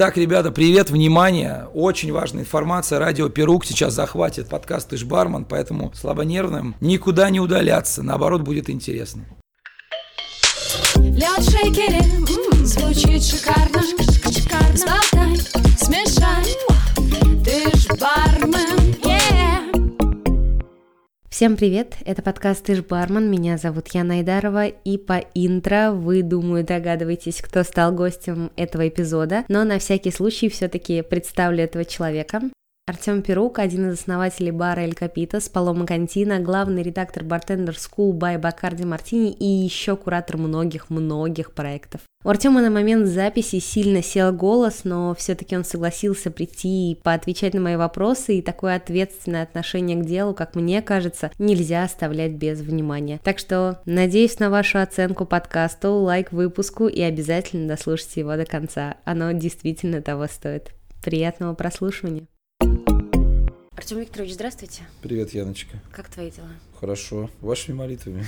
Так, ребята, привет, внимание. Очень важная информация. Радио Перук сейчас захватит подкаст «Ты бармен», поэтому слабонервным никуда не удаляться. Наоборот, будет интересно. Лед в шейкере, звучит шикарно, шикарно. Всем привет, это подкаст «Ты ж бармен», меня зовут Яна Айдарова, и по интро вы, думаю, догадываетесь, кто стал гостем этого эпизода, но на всякий случай все-таки представлю этого человека. Артем Перук, один из основателей бара Эль Капитас, Палома Кантина, главный редактор Bartender School by Бакарди Мартини и еще куратор многих-многих проектов. У Артема на момент записи сильно сел голос, но все-таки он согласился прийти и поотвечать на мои вопросы, и такое ответственное отношение к делу, как мне кажется, нельзя оставлять без внимания. Так что надеюсь на вашу оценку подкасту, лайк выпуску и обязательно дослушайте его до конца. Оно действительно того стоит. Приятного прослушивания! Артем Викторович, здравствуйте. Привет, Яночка. Как твои дела? Хорошо. Вашими молитвами.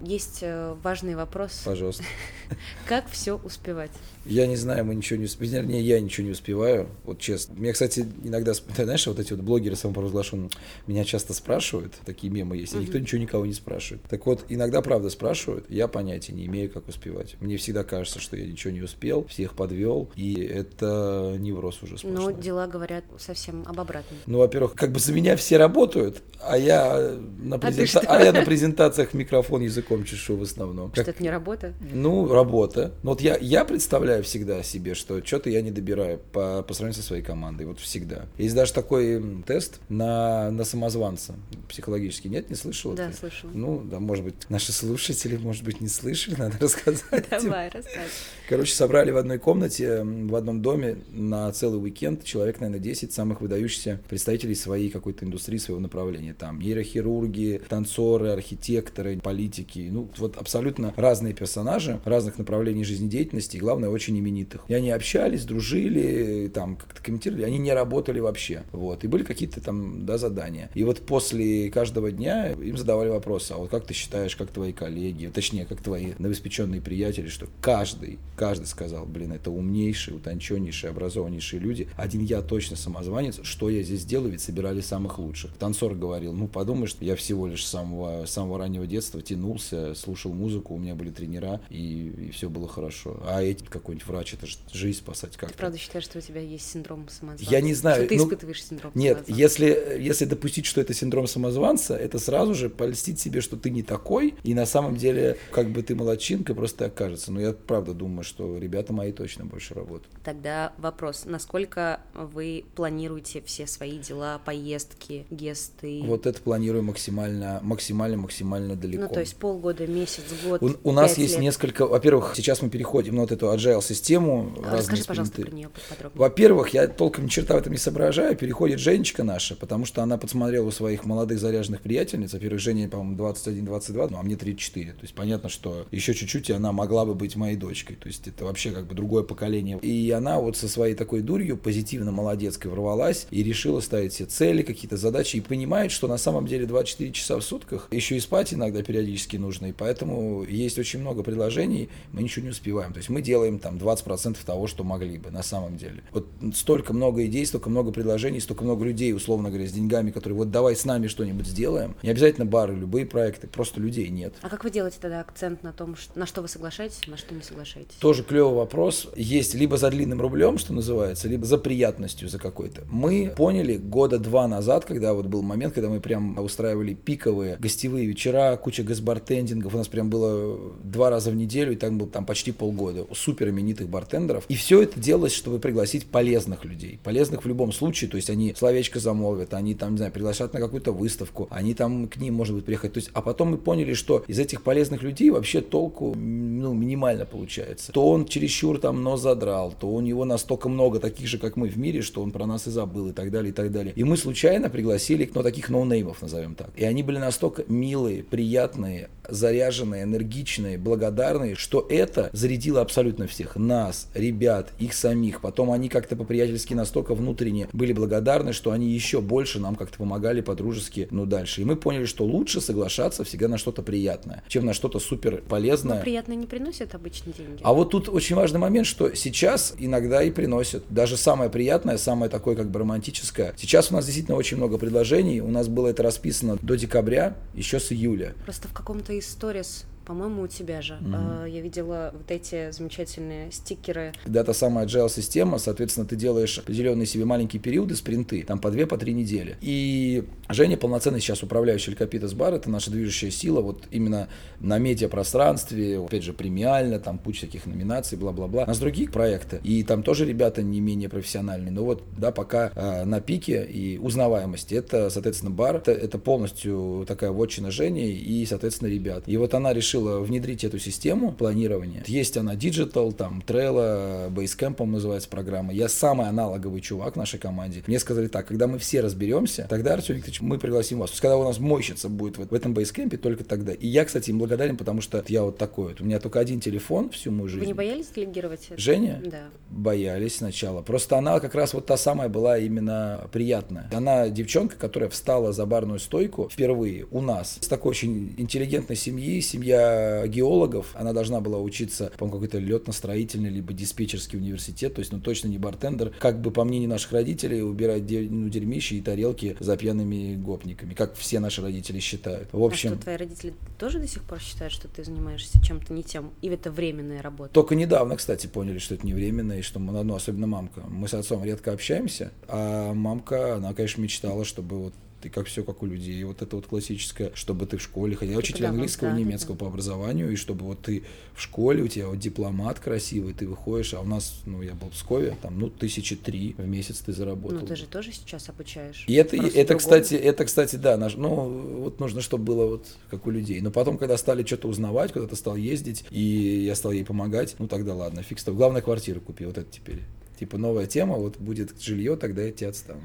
Есть э, важный вопрос. Пожалуйста. Как все успевать? Я не знаю, мы ничего не успеваем. Вернее, я ничего не успеваю, вот честно. Меня, кстати, иногда, ты знаешь, вот эти вот блогеры самопровозглашенные, меня часто спрашивают, такие мемы есть, и никто ничего никого не спрашивает. Так вот, иногда, правда, спрашивают, я понятия не имею, как успевать. Мне всегда кажется, что я ничего не успел, всех подвел, и это невроз уже сплошной. Но дела говорят совсем об обратном. Ну, во-первых, как бы за меня все работают, а я на, презента... а, а я на презентациях микрофон язык языком чешу в основном. Что как... это не работа? Ну, работа. Но вот я, я представляю всегда себе, что что-то я не добираю по, по сравнению со своей командой. Вот всегда. Есть даже такой тест на, на самозванца психологический. Нет, не слышал? Да, слышал. Ну, да, может быть, наши слушатели, может быть, не слышали, надо рассказать. Давай, рассказывай. Короче, собрали в одной комнате, в одном доме на целый уикенд человек, наверное, 10 самых выдающихся представителей своей какой-то индустрии, своего направления. Там нейрохирурги, танцоры, архитекторы, политики, ну, вот абсолютно разные персонажи, разных направлений жизнедеятельности, и, главное, очень именитых. И они общались, дружили, там, как-то комментировали, они не работали вообще, вот, и были какие-то там, да, задания. И вот после каждого дня им задавали вопросы, а вот как ты считаешь, как твои коллеги, точнее, как твои новоспеченные приятели, что каждый, каждый сказал, блин, это умнейшие, утонченнейшие, образованнейшие люди, один я точно самозванец, что я здесь делаю, ведь собирали самых лучших. Танцор говорил, ну, подумаешь, я всего лишь с самого, самого раннего детства тянулся слушал музыку, у меня были тренера, и, и все было хорошо. А эти какой-нибудь врач, это же жизнь спасать как-то. Ты правда считаешь, что у тебя есть синдром самозванца? Я не знаю. Что ты ну, испытываешь синдром Нет, самозванца? если, если допустить, что это синдром самозванца, это сразу же польстить себе, что ты не такой, и на самом деле, как бы ты молодчинка, просто окажется. Но я правда думаю, что ребята мои точно больше работают. Тогда вопрос, насколько вы планируете все свои дела, поездки, гесты? Вот это планирую максимально, максимально, максимально далеко. Ну, то есть пол полгода, месяц, год? У, у нас есть лет. несколько. Во-первых, сейчас мы переходим на вот эту agile систему. А расскажи, пожалуйста, про нее подробнее. Во-первых, я толком ни черта в этом не соображаю. Переходит Женечка наша, потому что она подсмотрела у своих молодых заряженных приятельниц. Во-первых, Женя, по-моему, 21-22, ну а мне 34. То есть понятно, что еще чуть-чуть и она могла бы быть моей дочкой. То есть это вообще как бы другое поколение. И она вот со своей такой дурью позитивно молодецкой ворвалась и решила ставить себе цели, какие-то задачи и понимает, что на самом деле 24 часа в сутках еще и спать иногда периодически нужно, и поэтому есть очень много предложений, мы ничего не успеваем. То есть мы делаем там 20% того, что могли бы на самом деле. Вот столько много идей, столько много предложений, столько много людей, условно говоря, с деньгами, которые вот давай с нами что-нибудь сделаем. Не обязательно бары, любые проекты, просто людей нет. А как вы делаете тогда акцент на том, на что вы соглашаетесь, на что не соглашаетесь? Тоже клевый вопрос. Есть либо за длинным рублем, что называется, либо за приятностью за какой-то. Мы поняли года два назад, когда вот был момент, когда мы прям устраивали пиковые гостевые вечера, куча газбартенеров, бартендингов у нас прям было два раза в неделю, и там был там почти полгода, супер именитых бартендеров. И все это делалось, чтобы пригласить полезных людей. Полезных в любом случае, то есть они словечко замолвят, они там, не знаю, приглашают на какую-то выставку, они там к ним, может быть, приехать. То есть, а потом мы поняли, что из этих полезных людей вообще толку, ну, минимально получается. То он чересчур там нос задрал, то у него настолько много таких же, как мы в мире, что он про нас и забыл, и так далее, и так далее. И мы случайно пригласили, ну, таких ноунеймов, назовем так. И они были настолько милые, приятные, заряженные, энергичные, благодарные, что это зарядило абсолютно всех. Нас, ребят, их самих. Потом они как-то по-приятельски настолько внутренне были благодарны, что они еще больше нам как-то помогали по-дружески, ну, дальше. И мы поняли, что лучше соглашаться всегда на что-то приятное, чем на что-то супер полезное. Но приятное не приносит обычно деньги. А вот тут очень важный момент, что сейчас иногда и приносит. Даже самое приятное, самое такое как бы романтическое. Сейчас у нас действительно очень много предложений. У нас было это расписано до декабря, еще с июля. Просто в каком-то из сторис по-моему, у тебя же. Mm-hmm. Я видела вот эти замечательные стикеры. Когда та самая agile-система, соответственно, ты делаешь определенные себе маленькие периоды, спринты, там по две, по три недели. И Женя полноценный сейчас управляющий Лькапитас Бар, это наша движущая сила, вот именно на медиапространстве, опять же, премиально, там куча таких номинаций, бла-бла-бла. У нас другие проекты, и там тоже ребята не менее профессиональные, но вот, да, пока э, на пике и узнаваемости, это, соответственно, бар, это, это полностью такая вотчина Жени и, соответственно, ребят. И вот она решила решила внедрить эту систему планирования. Есть она Digital, там Trello, Basecamp называется программа. Я самый аналоговый чувак в нашей команде. Мне сказали так, когда мы все разберемся, тогда, Артем Викторович, мы пригласим вас. То есть, когда у нас мощница будет в этом Basecamp, только тогда. И я, кстати, им благодарен, потому что я вот такой вот. У меня только один телефон всю мою жизнь. Вы не боялись делегировать это? Женя? Да. Боялись сначала. Просто она как раз вот та самая была именно приятная. Она девчонка, которая встала за барную стойку впервые у нас. С такой очень интеллигентной семьи, семья геологов, она должна была учиться, по какой-то летно-строительный либо диспетчерский университет, то есть, ну, точно не бартендер. Как бы, по мнению наших родителей, убирать ну, дерьмище и тарелки за пьяными гопниками, как все наши родители считают. В общем... А что, твои родители тоже до сих пор считают, что ты занимаешься чем-то не тем, и это временная работа? Только недавно, кстати, поняли, что это не временно, и что мы, ну, особенно мамка. Мы с отцом редко общаемся, а мамка, она, конечно, мечтала, чтобы вот ты как все как у людей. Вот это вот классическое, чтобы ты в школе ходил. Я учитель английского да, немецкого да. по образованию, и чтобы вот ты в школе, у тебя вот дипломат красивый, ты выходишь, а у нас, ну, я был в Пскове, там, ну, тысячи три в месяц ты заработал. Ну, ты же тоже сейчас обучаешь. И это, это кстати, это, кстати, да, наш, ну, вот нужно, чтобы было вот как у людей. Но потом, когда стали что-то узнавать, когда ты стал ездить, и я стал ей помогать, ну, тогда ладно, фиг с тобой. Главное, квартиру купи, вот это теперь. Типа новая тема, вот будет жилье, тогда я тебя отстану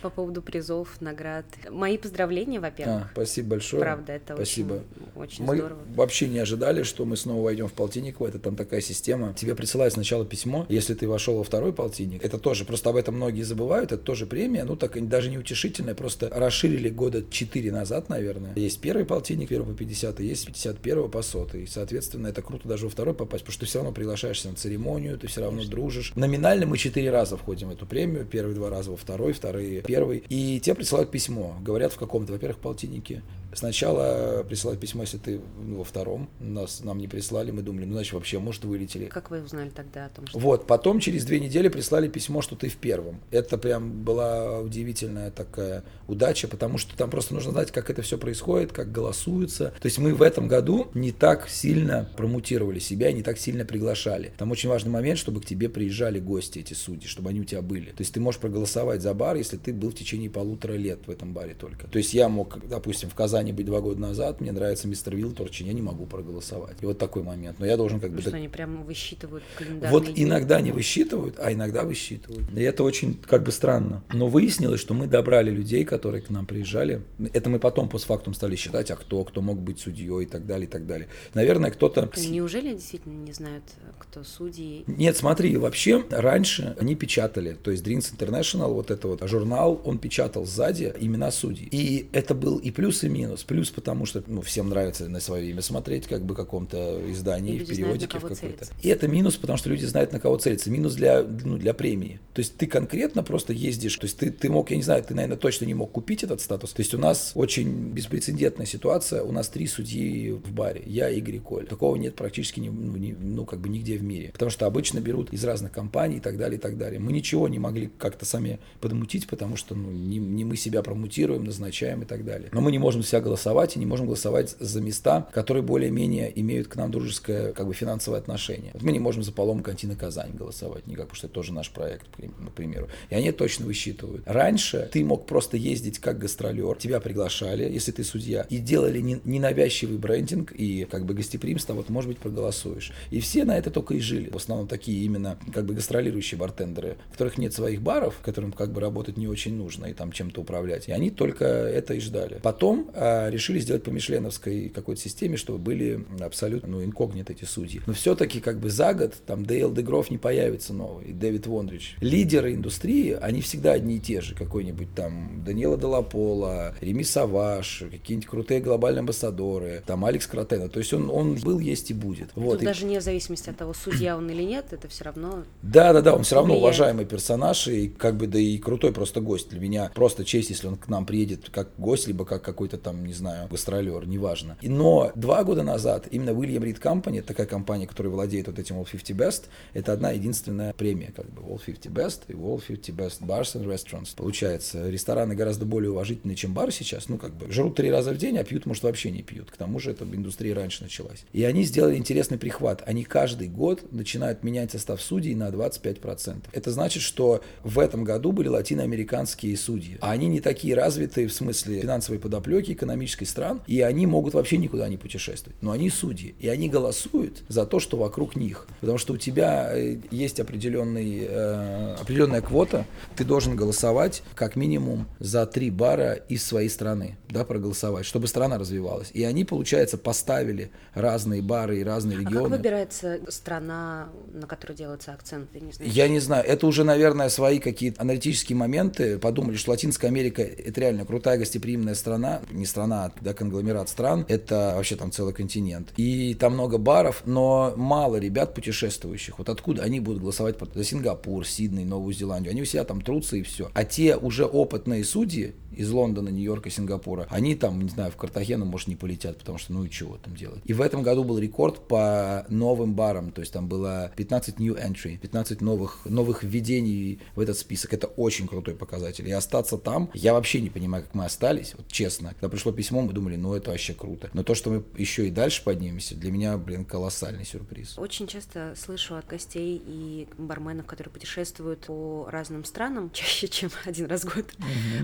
по поводу призов, наград. Мои поздравления, во-первых. А, спасибо большое. Правда, это спасибо. очень, очень мы здорово. вообще не ожидали, что мы снова войдем в полтинниково. Это там такая система. Тебе присылают сначала письмо, если ты вошел во второй полтинник. Это тоже, просто об этом многие забывают, это тоже премия. Ну, так даже не утешительная, просто расширили года 4 назад, наверное. Есть первый полтинник, первый по 50, и есть 51 по 100. И, соответственно, это круто даже во второй попасть, потому что ты все равно приглашаешься на церемонию, ты все равно Конечно. дружишь. Номинально мы 4 раза входим в эту премию. Первые два раза во второй, вторые первый. И те присылают письмо, говорят в каком-то, во-первых, полтиннике. Сначала присылают письмо, если ты ну, во втором, нас, нам не прислали, мы думали, ну, значит, вообще, может, вылетели. Как вы узнали тогда о том, что... Вот, потом через две недели прислали письмо, что ты в первом. Это прям была удивительная такая удача, потому что там просто нужно знать, как это все происходит, как голосуется. То есть мы в этом году не так сильно промутировали себя, не так сильно приглашали. Там очень важный момент, чтобы к тебе приезжали гости, эти судьи, чтобы они у тебя были. То есть ты можешь проголосовать за бар, если ты был в течение полутора лет в этом баре только. То есть я мог, допустим, в Казани быть два года назад, мне нравится мистер Вилторчин, я не могу проголосовать. И вот такой момент. Но я должен как бы... Что они прямо высчитывают календарные Вот дни. иногда не высчитывают, а иногда высчитывают. И это очень как бы странно. Но выяснилось, что мы добрали людей, которые к нам приезжали. Это мы потом постфактум стали считать, а кто, кто мог быть судьей и так далее, и так далее. Наверное, кто-то... Неужели действительно не знают, кто судьи? Нет, смотри, вообще раньше они печатали, то есть Drinks International, вот это вот журнал, он печатал сзади имена судей. И это был и плюс, и минус. Плюс потому, что ну, всем нравится на свое имя смотреть, как бы в каком-то издании, в периодике в какой-то. И это минус, потому что люди знают, на кого целиться. Минус для, ну, для премии. То есть ты конкретно просто ездишь, то есть ты, ты мог, я не знаю, ты, наверное, точно не мог купить этот статус. То есть у нас очень беспрецедентная ситуация, у нас три судьи в баре, я, Игорь и Коль. Такого нет практически, не, ну, не, ну, как бы нигде в мире. Потому что обычно берут из разных компаний и так далее, и так далее. Мы ничего не могли как-то сами подмутить, потому что ну, не, не мы себя промутируем, назначаем и так далее. Но мы не можем себя голосовать и не можем голосовать за места, которые более-менее имеют к нам дружеское как бы финансовое отношение. Вот мы не можем за Полом Кантина Казань голосовать никак, потому что это тоже наш проект, к примеру. И они точно высчитывают. Раньше ты мог просто ездить как гастролер, тебя приглашали, если ты судья, и делали ненавязчивый брендинг и как бы гостеприимство, вот может быть проголосуешь. И все на это только и жили. В основном такие именно как бы гастролирующие бартендеры, у которых нет своих баров, которым как бы работать не очень нужно и там чем-то управлять. И они только это и ждали. Потом э, решили сделать по мишленовской какой-то системе, чтобы были абсолютно ну, инкогнит эти судьи. Но все-таки как бы за год там Дейл Дегроф не появится новый, и Дэвид Вондрич. Лидеры индустрии, они всегда одни и те же. Какой-нибудь там Даниэла Делапола, Реми Саваш, какие-нибудь крутые глобальные амбассадоры, там Алекс Кротена. То есть он, он был, есть и будет. Вот. Тут и... даже не в зависимости от того, судья он или нет, это все равно... Да, да, да, он все равно влияет. уважаемый персонаж и как бы да и крутой просто гость. Для меня просто честь, если он к нам приедет как гость, либо как какой-то там, не знаю, гастролер, неважно. Но два года назад именно William Reed Company, такая компания, которая владеет вот этим World 50 Best, это одна единственная премия, как бы World 50 Best и World 50 Best Bars and Restaurants. Получается, рестораны гораздо более уважительные, чем бары сейчас. Ну, как бы, жрут три раза в день, а пьют, может, вообще не пьют. К тому же, эта индустрия раньше началась. И они сделали интересный прихват. Они каждый год начинают менять состав судей на 25%. Это значит, что в этом году были латиноамериканские судьи. А они не такие развитые в смысле финансовой подоплеки, экономической стран, и они могут вообще никуда не путешествовать. Но они судьи, и они голосуют за то, что вокруг них. Потому что у тебя э, есть определенный, э, определенная квота, ты должен голосовать как минимум за три бара из своей страны, да, проголосовать, чтобы страна развивалась. И они, получается, поставили разные бары и разные регионы. А как выбирается страна, на которой делается акцент? Не знаю. Я не знаю. Это уже, наверное, свои какие-то аналитические моменты. Подумали, что Латинская Америка – это реально крутая гостеприимная страна. Не страна, да, конгломерат стран. Это вообще там целый континент. И там много баров, но мало ребят путешествующих. Вот откуда они будут голосовать за Сингапур, Сидней, Новую Зеландию? Они у себя там трутся и все. А те уже опытные судьи из Лондона, Нью-Йорка, Сингапура, они там, не знаю, в Картахену, может, не полетят, потому что, ну и чего там делать. И в этом году был рекорд по новым барам, то есть там было 15 new entry, 15 новых, новых введений в этот список. Это очень крутой показатель. И остаться там, я вообще не понимаю, как мы остались, вот честно. Когда пришло письмо, мы думали, ну это вообще круто. Но то, что мы еще и дальше поднимемся, для меня, блин, колоссальный сюрприз. Очень часто слышу от гостей и барменов, которые путешествуют по разным странам, чаще, чем один раз в год,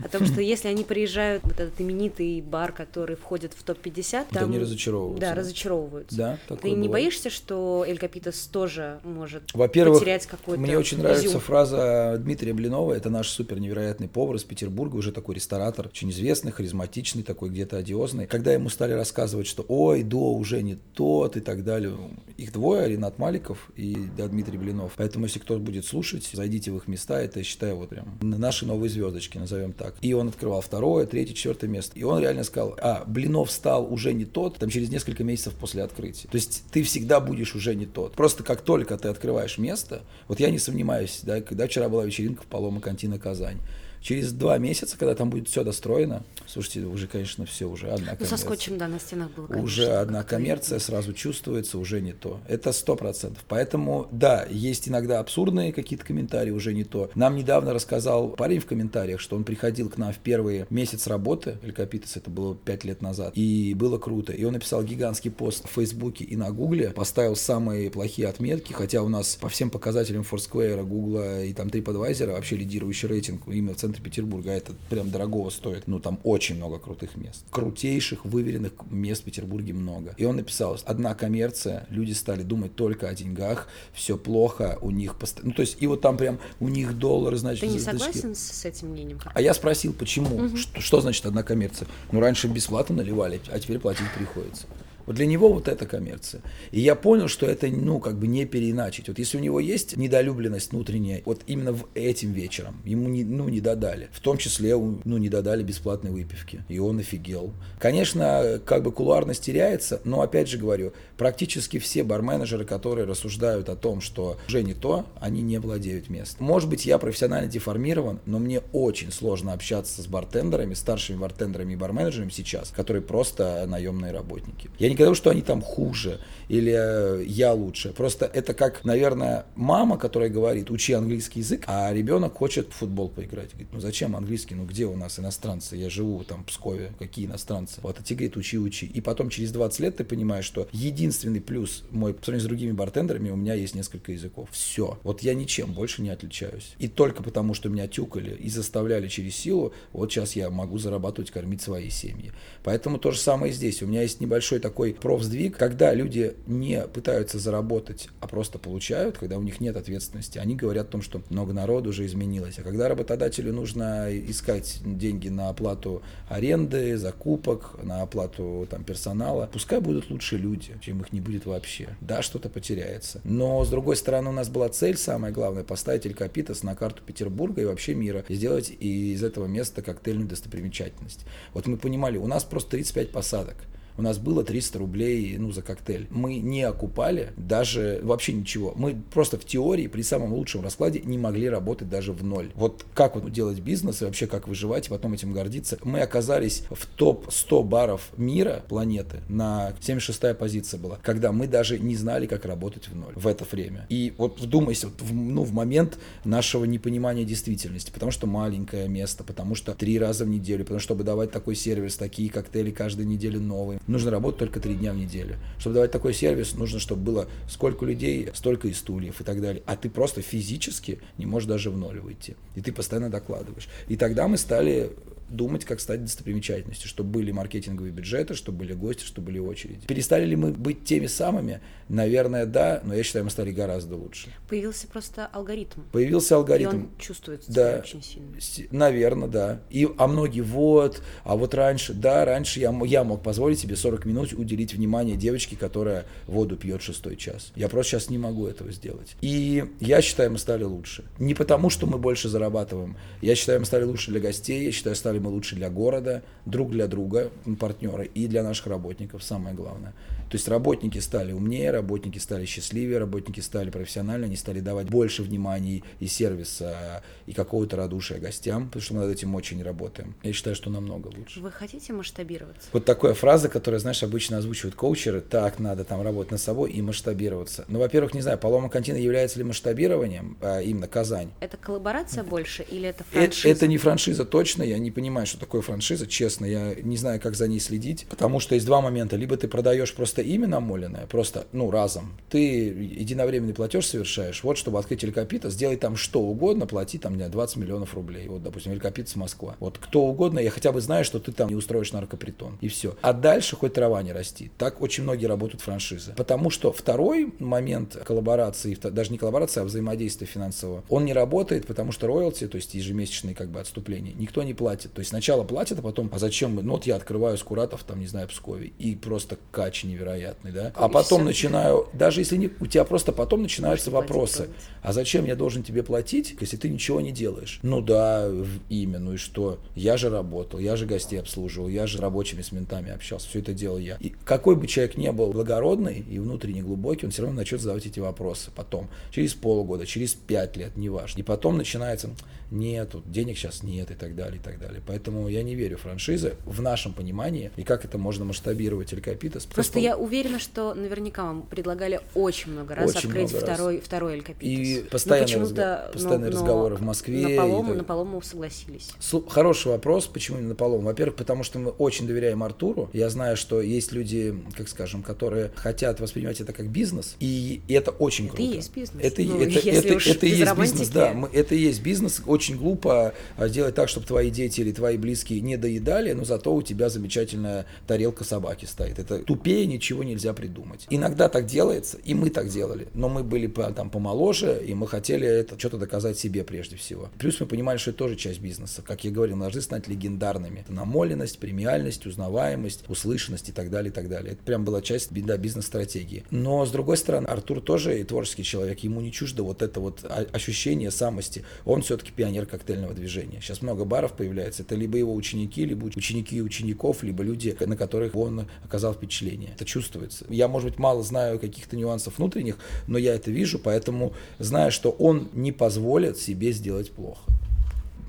о том, что если они приезжают в этот именитый бар, который входит в топ-50, там... они разочаровываются. Да, разочаровываются. Да, Ты не боишься, что Эль Капитас тоже может Во-первых, потерять какой-то мне очень нравится фраза Дмитрия Блинова, это наш супер невероятный повар из Петербурга, уже такой ресторатор, очень известный, харизматичный, такой где-то одиозный. Когда ему стали рассказывать, что ой, до уже не тот и так далее, их двое, Ренат Маликов и да, Дмитрий Блинов. Поэтому, если кто-то будет слушать, зайдите в их места, это, я считаю, вот прям наши новые звездочки, назовем так. И он открывал второе, третье, четвертое место. И он реально сказал, а, Блинов стал уже не тот, там через несколько месяцев после открытия. То есть ты всегда будешь уже не тот. Просто как только ты открываешь место, вот я не сомневаюсь, да, когда вчера была вечеринка в Палома Кантина Казань, Через два месяца, когда там будет все достроено, слушайте, уже, конечно, все уже одна коммерция. Ну, со скотчем, да, на стенах было, конечно. Уже одна коммерция сразу чувствуется, уже не то. Это сто процентов. Поэтому, да, есть иногда абсурдные какие-то комментарии, уже не то. Нам недавно рассказал парень в комментариях, что он приходил к нам в первый месяц работы, Капитас, это было пять лет назад, и было круто. И он написал гигантский пост в Фейсбуке и на Гугле, поставил самые плохие отметки, хотя у нас по всем показателям Foursquare, Гугла и там TripAdvisor вообще лидирующий рейтинг именно в центре центре Петербурга, а это прям дорогого стоит. Ну, там очень много крутых мест. Крутейших, выверенных мест в Петербурге много. И он написал, одна коммерция, люди стали думать только о деньгах, все плохо, у них постоянно... Ну, то есть, и вот там прям у них доллары, значит... Ты не согласен с этим мнением? А я спросил, почему? Угу. Что, что значит одна коммерция? Ну, раньше бесплатно наливали, а теперь платить приходится. Вот для него вот это коммерция. И я понял, что это, ну, как бы не переиначить. Вот если у него есть недолюбленность внутренняя, вот именно в этим вечером ему, не, ну, не додали. В том числе, ну, не додали бесплатной выпивки. И он офигел. Конечно, как бы кулуарность теряется, но, опять же говорю, практически все барменеджеры, которые рассуждают о том, что уже не то, они не владеют местом. Может быть, я профессионально деформирован, но мне очень сложно общаться с бартендерами, старшими бартендерами и барменеджерами сейчас, которые просто наемные работники. Я не говорю, что они там хуже или э, я лучше. Просто это как, наверное, мама, которая говорит, учи английский язык, а ребенок хочет в футбол поиграть. Говорит, ну зачем английский? Ну где у нас иностранцы? Я живу там в Пскове. Какие иностранцы? Вот, а тебе говорит, учи, учи. И потом через 20 лет ты понимаешь, что единственный плюс мой по сравнению с другими бартендерами, у меня есть несколько языков. Все. Вот я ничем больше не отличаюсь. И только потому, что меня тюкали и заставляли через силу, вот сейчас я могу зарабатывать, кормить свои семьи. Поэтому то же самое и здесь. У меня есть небольшой такой профсдвиг, когда люди не пытаются заработать, а просто получают, когда у них нет ответственности. Они говорят о том, что много народу уже изменилось. А когда работодателю нужно искать деньги на оплату аренды, закупок, на оплату там, персонала, пускай будут лучше люди, чем их не будет вообще. Да, что-то потеряется. Но, с другой стороны, у нас была цель, самое главное, поставить Эль Капитас на карту Петербурга и вообще мира, и сделать из этого места коктейльную достопримечательность. Вот мы понимали, у нас просто 35 посадок у нас было 300 рублей ну, за коктейль. Мы не окупали даже вообще ничего. Мы просто в теории при самом лучшем раскладе не могли работать даже в ноль. Вот как вот делать бизнес и вообще как выживать и потом этим гордиться. Мы оказались в топ-100 баров мира, планеты, на 76-я позиция была, когда мы даже не знали, как работать в ноль в это время. И вот вдумайся, вот в, ну, в момент нашего непонимания действительности, потому что маленькое место, потому что три раза в неделю, потому что чтобы давать такой сервис, такие коктейли каждую неделю новые, нужно работать только три дня в неделю. Чтобы давать такой сервис, нужно, чтобы было сколько людей, столько и стульев и так далее. А ты просто физически не можешь даже в ноль выйти. И ты постоянно докладываешь. И тогда мы стали думать, как стать достопримечательностью, чтобы были маркетинговые бюджеты, чтобы были гости, чтобы были очереди. Перестали ли мы быть теми самыми? Наверное, да, но я считаю, мы стали гораздо лучше. Появился просто алгоритм. Появился алгоритм. И он чувствуется да, очень сильно. Наверное, да. И, а многие, вот, а вот раньше, да, раньше я, я мог позволить себе 40 минут уделить внимание девочке, которая воду пьет шестой час. Я просто сейчас не могу этого сделать. И я считаю, мы стали лучше. Не потому, что мы больше зарабатываем. Я считаю, мы стали лучше для гостей, я считаю, стали мы лучше для города, друг для друга, партнеры и для наших работников, самое главное. То есть работники стали умнее, работники стали счастливее, работники стали профессиональнее, они стали давать больше внимания и сервиса, и какого-то радушия гостям, потому что мы над этим очень работаем. Я считаю, что намного лучше. Вы хотите масштабироваться? Вот такая фраза, которая, знаешь, обычно озвучивают коучеры, так, надо там работать над собой и масштабироваться. Ну, во-первых, не знаю, Палома Кантина является ли масштабированием, а именно Казань. Это коллаборация больше или это франшиза? Это, это не франшиза точно, я не понимаю, что такое франшиза, честно, я не знаю, как за ней следить, потому что есть два момента. Либо ты продаешь просто имя намоленное, просто, ну, разом, ты единовременный платеж совершаешь, вот, чтобы открыть Элькапита, сделай там что угодно, плати там, мне 20 миллионов рублей, вот, допустим, Элькапитас Москва. Вот, кто угодно, я хотя бы знаю, что ты там не устроишь наркопритон, и все. А дальше хоть трава не расти. Так очень многие работают франшизы. Потому что второй момент коллаборации, даже не коллаборации, а взаимодействия финансового, он не работает, потому что роялти, то есть ежемесячные как бы отступления, никто не платит. То есть сначала платят, а потом, а зачем мы, ну вот я открываю Скуратов, там, не знаю, Пскове, и просто кач невероятный да. А потом начинаю, даже если не, у тебя просто потом начинаются вопросы. А зачем я должен тебе платить, если ты ничего не делаешь? Ну да, имя, ну и что? Я же работал, я же гостей обслуживал, я же рабочими с ментами общался, все это делал я. И какой бы человек ни был благородный и внутренне глубокий, он все равно начнет задавать эти вопросы потом. Через полгода, через пять лет, неважно. И потом начинается, нет, денег сейчас нет и так далее, и так далее. Поэтому я не верю в франшизы в нашем понимании и как это можно масштабировать Элькапитас. Просто я уверена, что наверняка вам предлагали очень много раз очень открыть много второй, раз. второй Эль И постоянные, разго... постоянные но, разговоры в Москве. На полому, и... на полому согласились. Хороший вопрос, почему именно на полому? Во-первых, потому что мы очень доверяем Артуру. Я знаю, что есть люди, как скажем, которые хотят воспринимать это как бизнес, и это очень это круто. Это и есть бизнес. Это, ну, это, это, это, это и есть бизнес, да. Мы, это и есть бизнес. Очень глупо а, делать так, чтобы твои дети или твои близкие не доедали, но зато у тебя замечательная тарелка собаки стоит. Это тупее ничего нельзя придумать. Иногда так делается, и мы так делали, но мы были там помоложе, и мы хотели это что-то доказать себе прежде всего. Плюс мы понимали, что это тоже часть бизнеса. Как я говорил, мы должны стать легендарными. Это намоленность, премиальность, узнаваемость, услышанность и так далее, и так далее. Это прям была часть да, бизнес-стратегии. Но, с другой стороны, Артур тоже и творческий человек, ему не чуждо вот это вот ощущение самости. Он все-таки пионер коктейльного движения. Сейчас много баров появляется. Это либо его ученики, либо ученики учеников, либо люди, на которых он оказал впечатление. Это чувствуется. Я, может быть, мало знаю каких-то нюансов внутренних, но я это вижу, поэтому знаю, что он не позволит себе сделать плохо.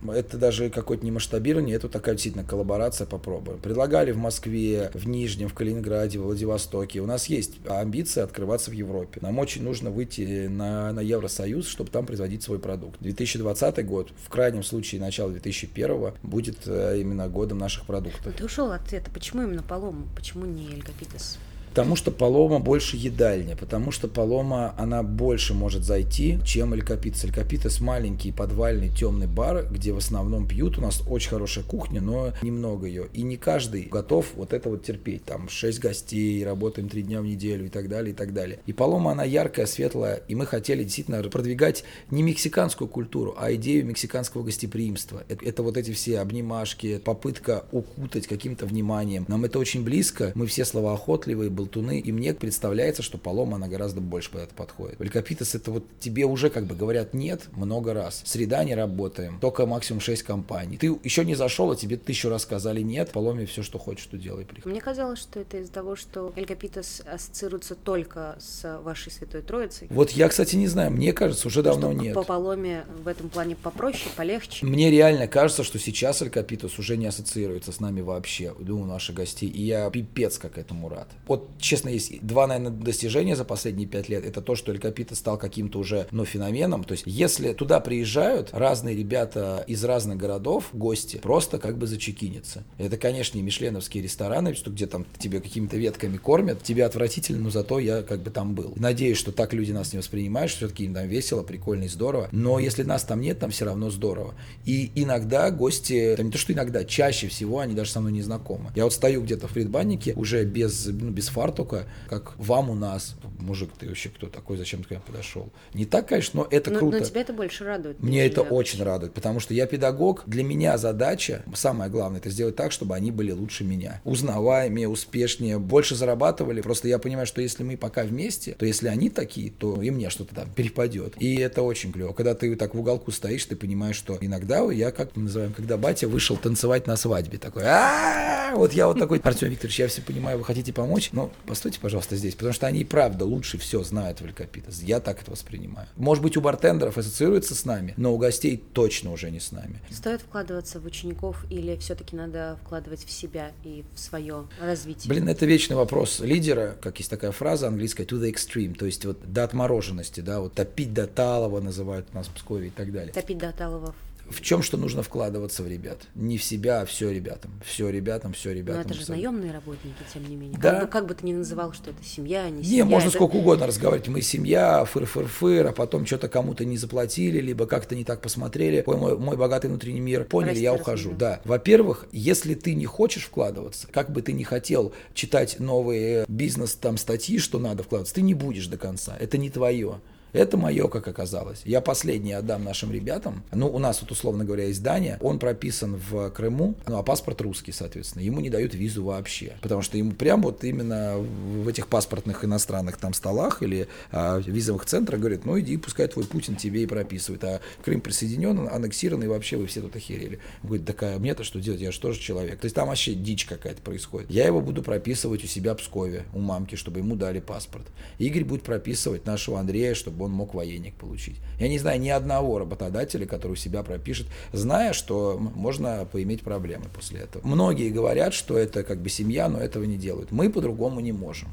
Это даже какое-то не масштабирование, это такая действительно коллаборация, попробуем. Предлагали в Москве, в Нижнем, в Калининграде, в Владивостоке. У нас есть амбиции открываться в Европе. Нам очень нужно выйти на, на Евросоюз, чтобы там производить свой продукт. 2020 год, в крайнем случае начало 2001 будет э, именно годом наших продуктов. Ты ушел от ответа. Почему именно Палом? Почему не Эльгапитес? Потому что Палома больше едальня, потому что Палома, она больше может зайти, чем Элькапитас. Элькапитас маленький подвальный темный бар, где в основном пьют. У нас очень хорошая кухня, но немного ее. И не каждый готов вот это вот терпеть. Там 6 гостей, работаем 3 дня в неделю и так далее, и так далее. И Палома, она яркая, светлая, и мы хотели действительно продвигать не мексиканскую культуру, а идею мексиканского гостеприимства. Это, это вот эти все обнимашки, попытка укутать каким-то вниманием. Нам это очень близко, мы все словоохотливые, болтуны, и мне представляется, что Палома, она гораздо больше под это подходит. Великопитас это вот тебе уже как бы говорят нет много раз. Среда не работаем, только максимум 6 компаний. Ты еще не зашел, а тебе тысячу раз сказали нет, Паломе все, что хочешь, что делай. Приходи. Мне казалось, что это из-за того, что Элькапитас ассоциируется только с вашей Святой Троицей. Вот я, кстати, не знаю, мне кажется, уже давно что нет. По Паломе в этом плане попроще, полегче. Мне реально кажется, что сейчас Элькапитас уже не ассоциируется с нами вообще, у наших гостей, и я пипец как этому рад. Вот, честно, есть два, наверное, достижения за последние пять лет. Это то, что Эль Капита стал каким-то уже, ну, феноменом. То есть, если туда приезжают разные ребята из разных городов, гости, просто как бы зачекиниться. Это, конечно, не мишленовские рестораны, что где там тебе какими-то ветками кормят. Тебе отвратительно, но зато я как бы там был. Надеюсь, что так люди нас не воспринимают, что все-таки им там весело, прикольно и здорово. Но если нас там нет, там все равно здорово. И иногда гости, да не то, что иногда, чаще всего они даже со мной не знакомы. Я вот стою где-то в предбаннике, уже без, ну, без фартука, как вам у нас. Мужик, ты вообще кто такой, зачем ты к нам подошел? Не так, конечно, но это но, круто. Но тебя это больше радует. Мне это очень радует, потому что я педагог. Для меня задача, самое главное, это сделать так, чтобы они были лучше меня. Узнаваемее, успешнее, больше зарабатывали. Просто я понимаю, что если мы пока вместе, то если они такие, то и мне что-то там перепадет. И это очень клево. Когда ты так в уголку стоишь, ты понимаешь, что иногда я, как мы называем, когда батя вышел танцевать на свадьбе, такой, а вот я вот такой, Артем Викторович, я все понимаю, вы хотите помочь, но постойте, пожалуйста, здесь, потому что они правда лучше все знают в Элькапитас. Я так это воспринимаю. Может быть, у бартендеров ассоциируется с нами, но у гостей точно уже не с нами. Стоит вкладываться в учеников или все-таки надо вкладывать в себя и в свое развитие? Блин, это вечный вопрос лидера, как есть такая фраза английская, to the extreme, то есть вот до отмороженности, да, вот топить до талого называют нас в Пскове и так далее. Топить до талого в чем что нужно вкладываться в ребят? Не в себя, а все ребятам. Все ребятам, все ребятам. Но это же сам. наемные работники, тем не менее. Да. Как, бы, как бы ты ни называл, что это семья, а не, не семья. можно это... сколько угодно разговаривать. Мы семья, фыр-фыр-фыр, а потом что-то кому-то не заплатили, либо как-то не так посмотрели. Ой, мой, мой богатый внутренний мир. Поняли, Прости, я ухожу. Да. Во-первых, если ты не хочешь вкладываться, как бы ты не хотел читать новые бизнес там статьи, что надо вкладываться, ты не будешь до конца. Это не твое. Это мое, как оказалось. Я последний отдам нашим ребятам. Ну, у нас вот, условно говоря, Дания. Он прописан в Крыму, ну, а паспорт русский, соответственно. Ему не дают визу вообще. Потому что ему прям вот именно в этих паспортных иностранных там столах или а, визовых центрах говорят, ну, иди, пускай твой Путин тебе и прописывает. А Крым присоединен, аннексирован, и вообще вы все тут охерели. Он говорит, такая, мне-то что делать? Я же тоже человек. То есть там вообще дичь какая-то происходит. Я его буду прописывать у себя в Пскове, у мамки, чтобы ему дали паспорт. Игорь будет прописывать нашего Андрея, чтобы он мог военник получить. Я не знаю ни одного работодателя, который у себя пропишет, зная, что можно поиметь проблемы после этого. Многие говорят, что это как бы семья, но этого не делают. Мы по-другому не можем.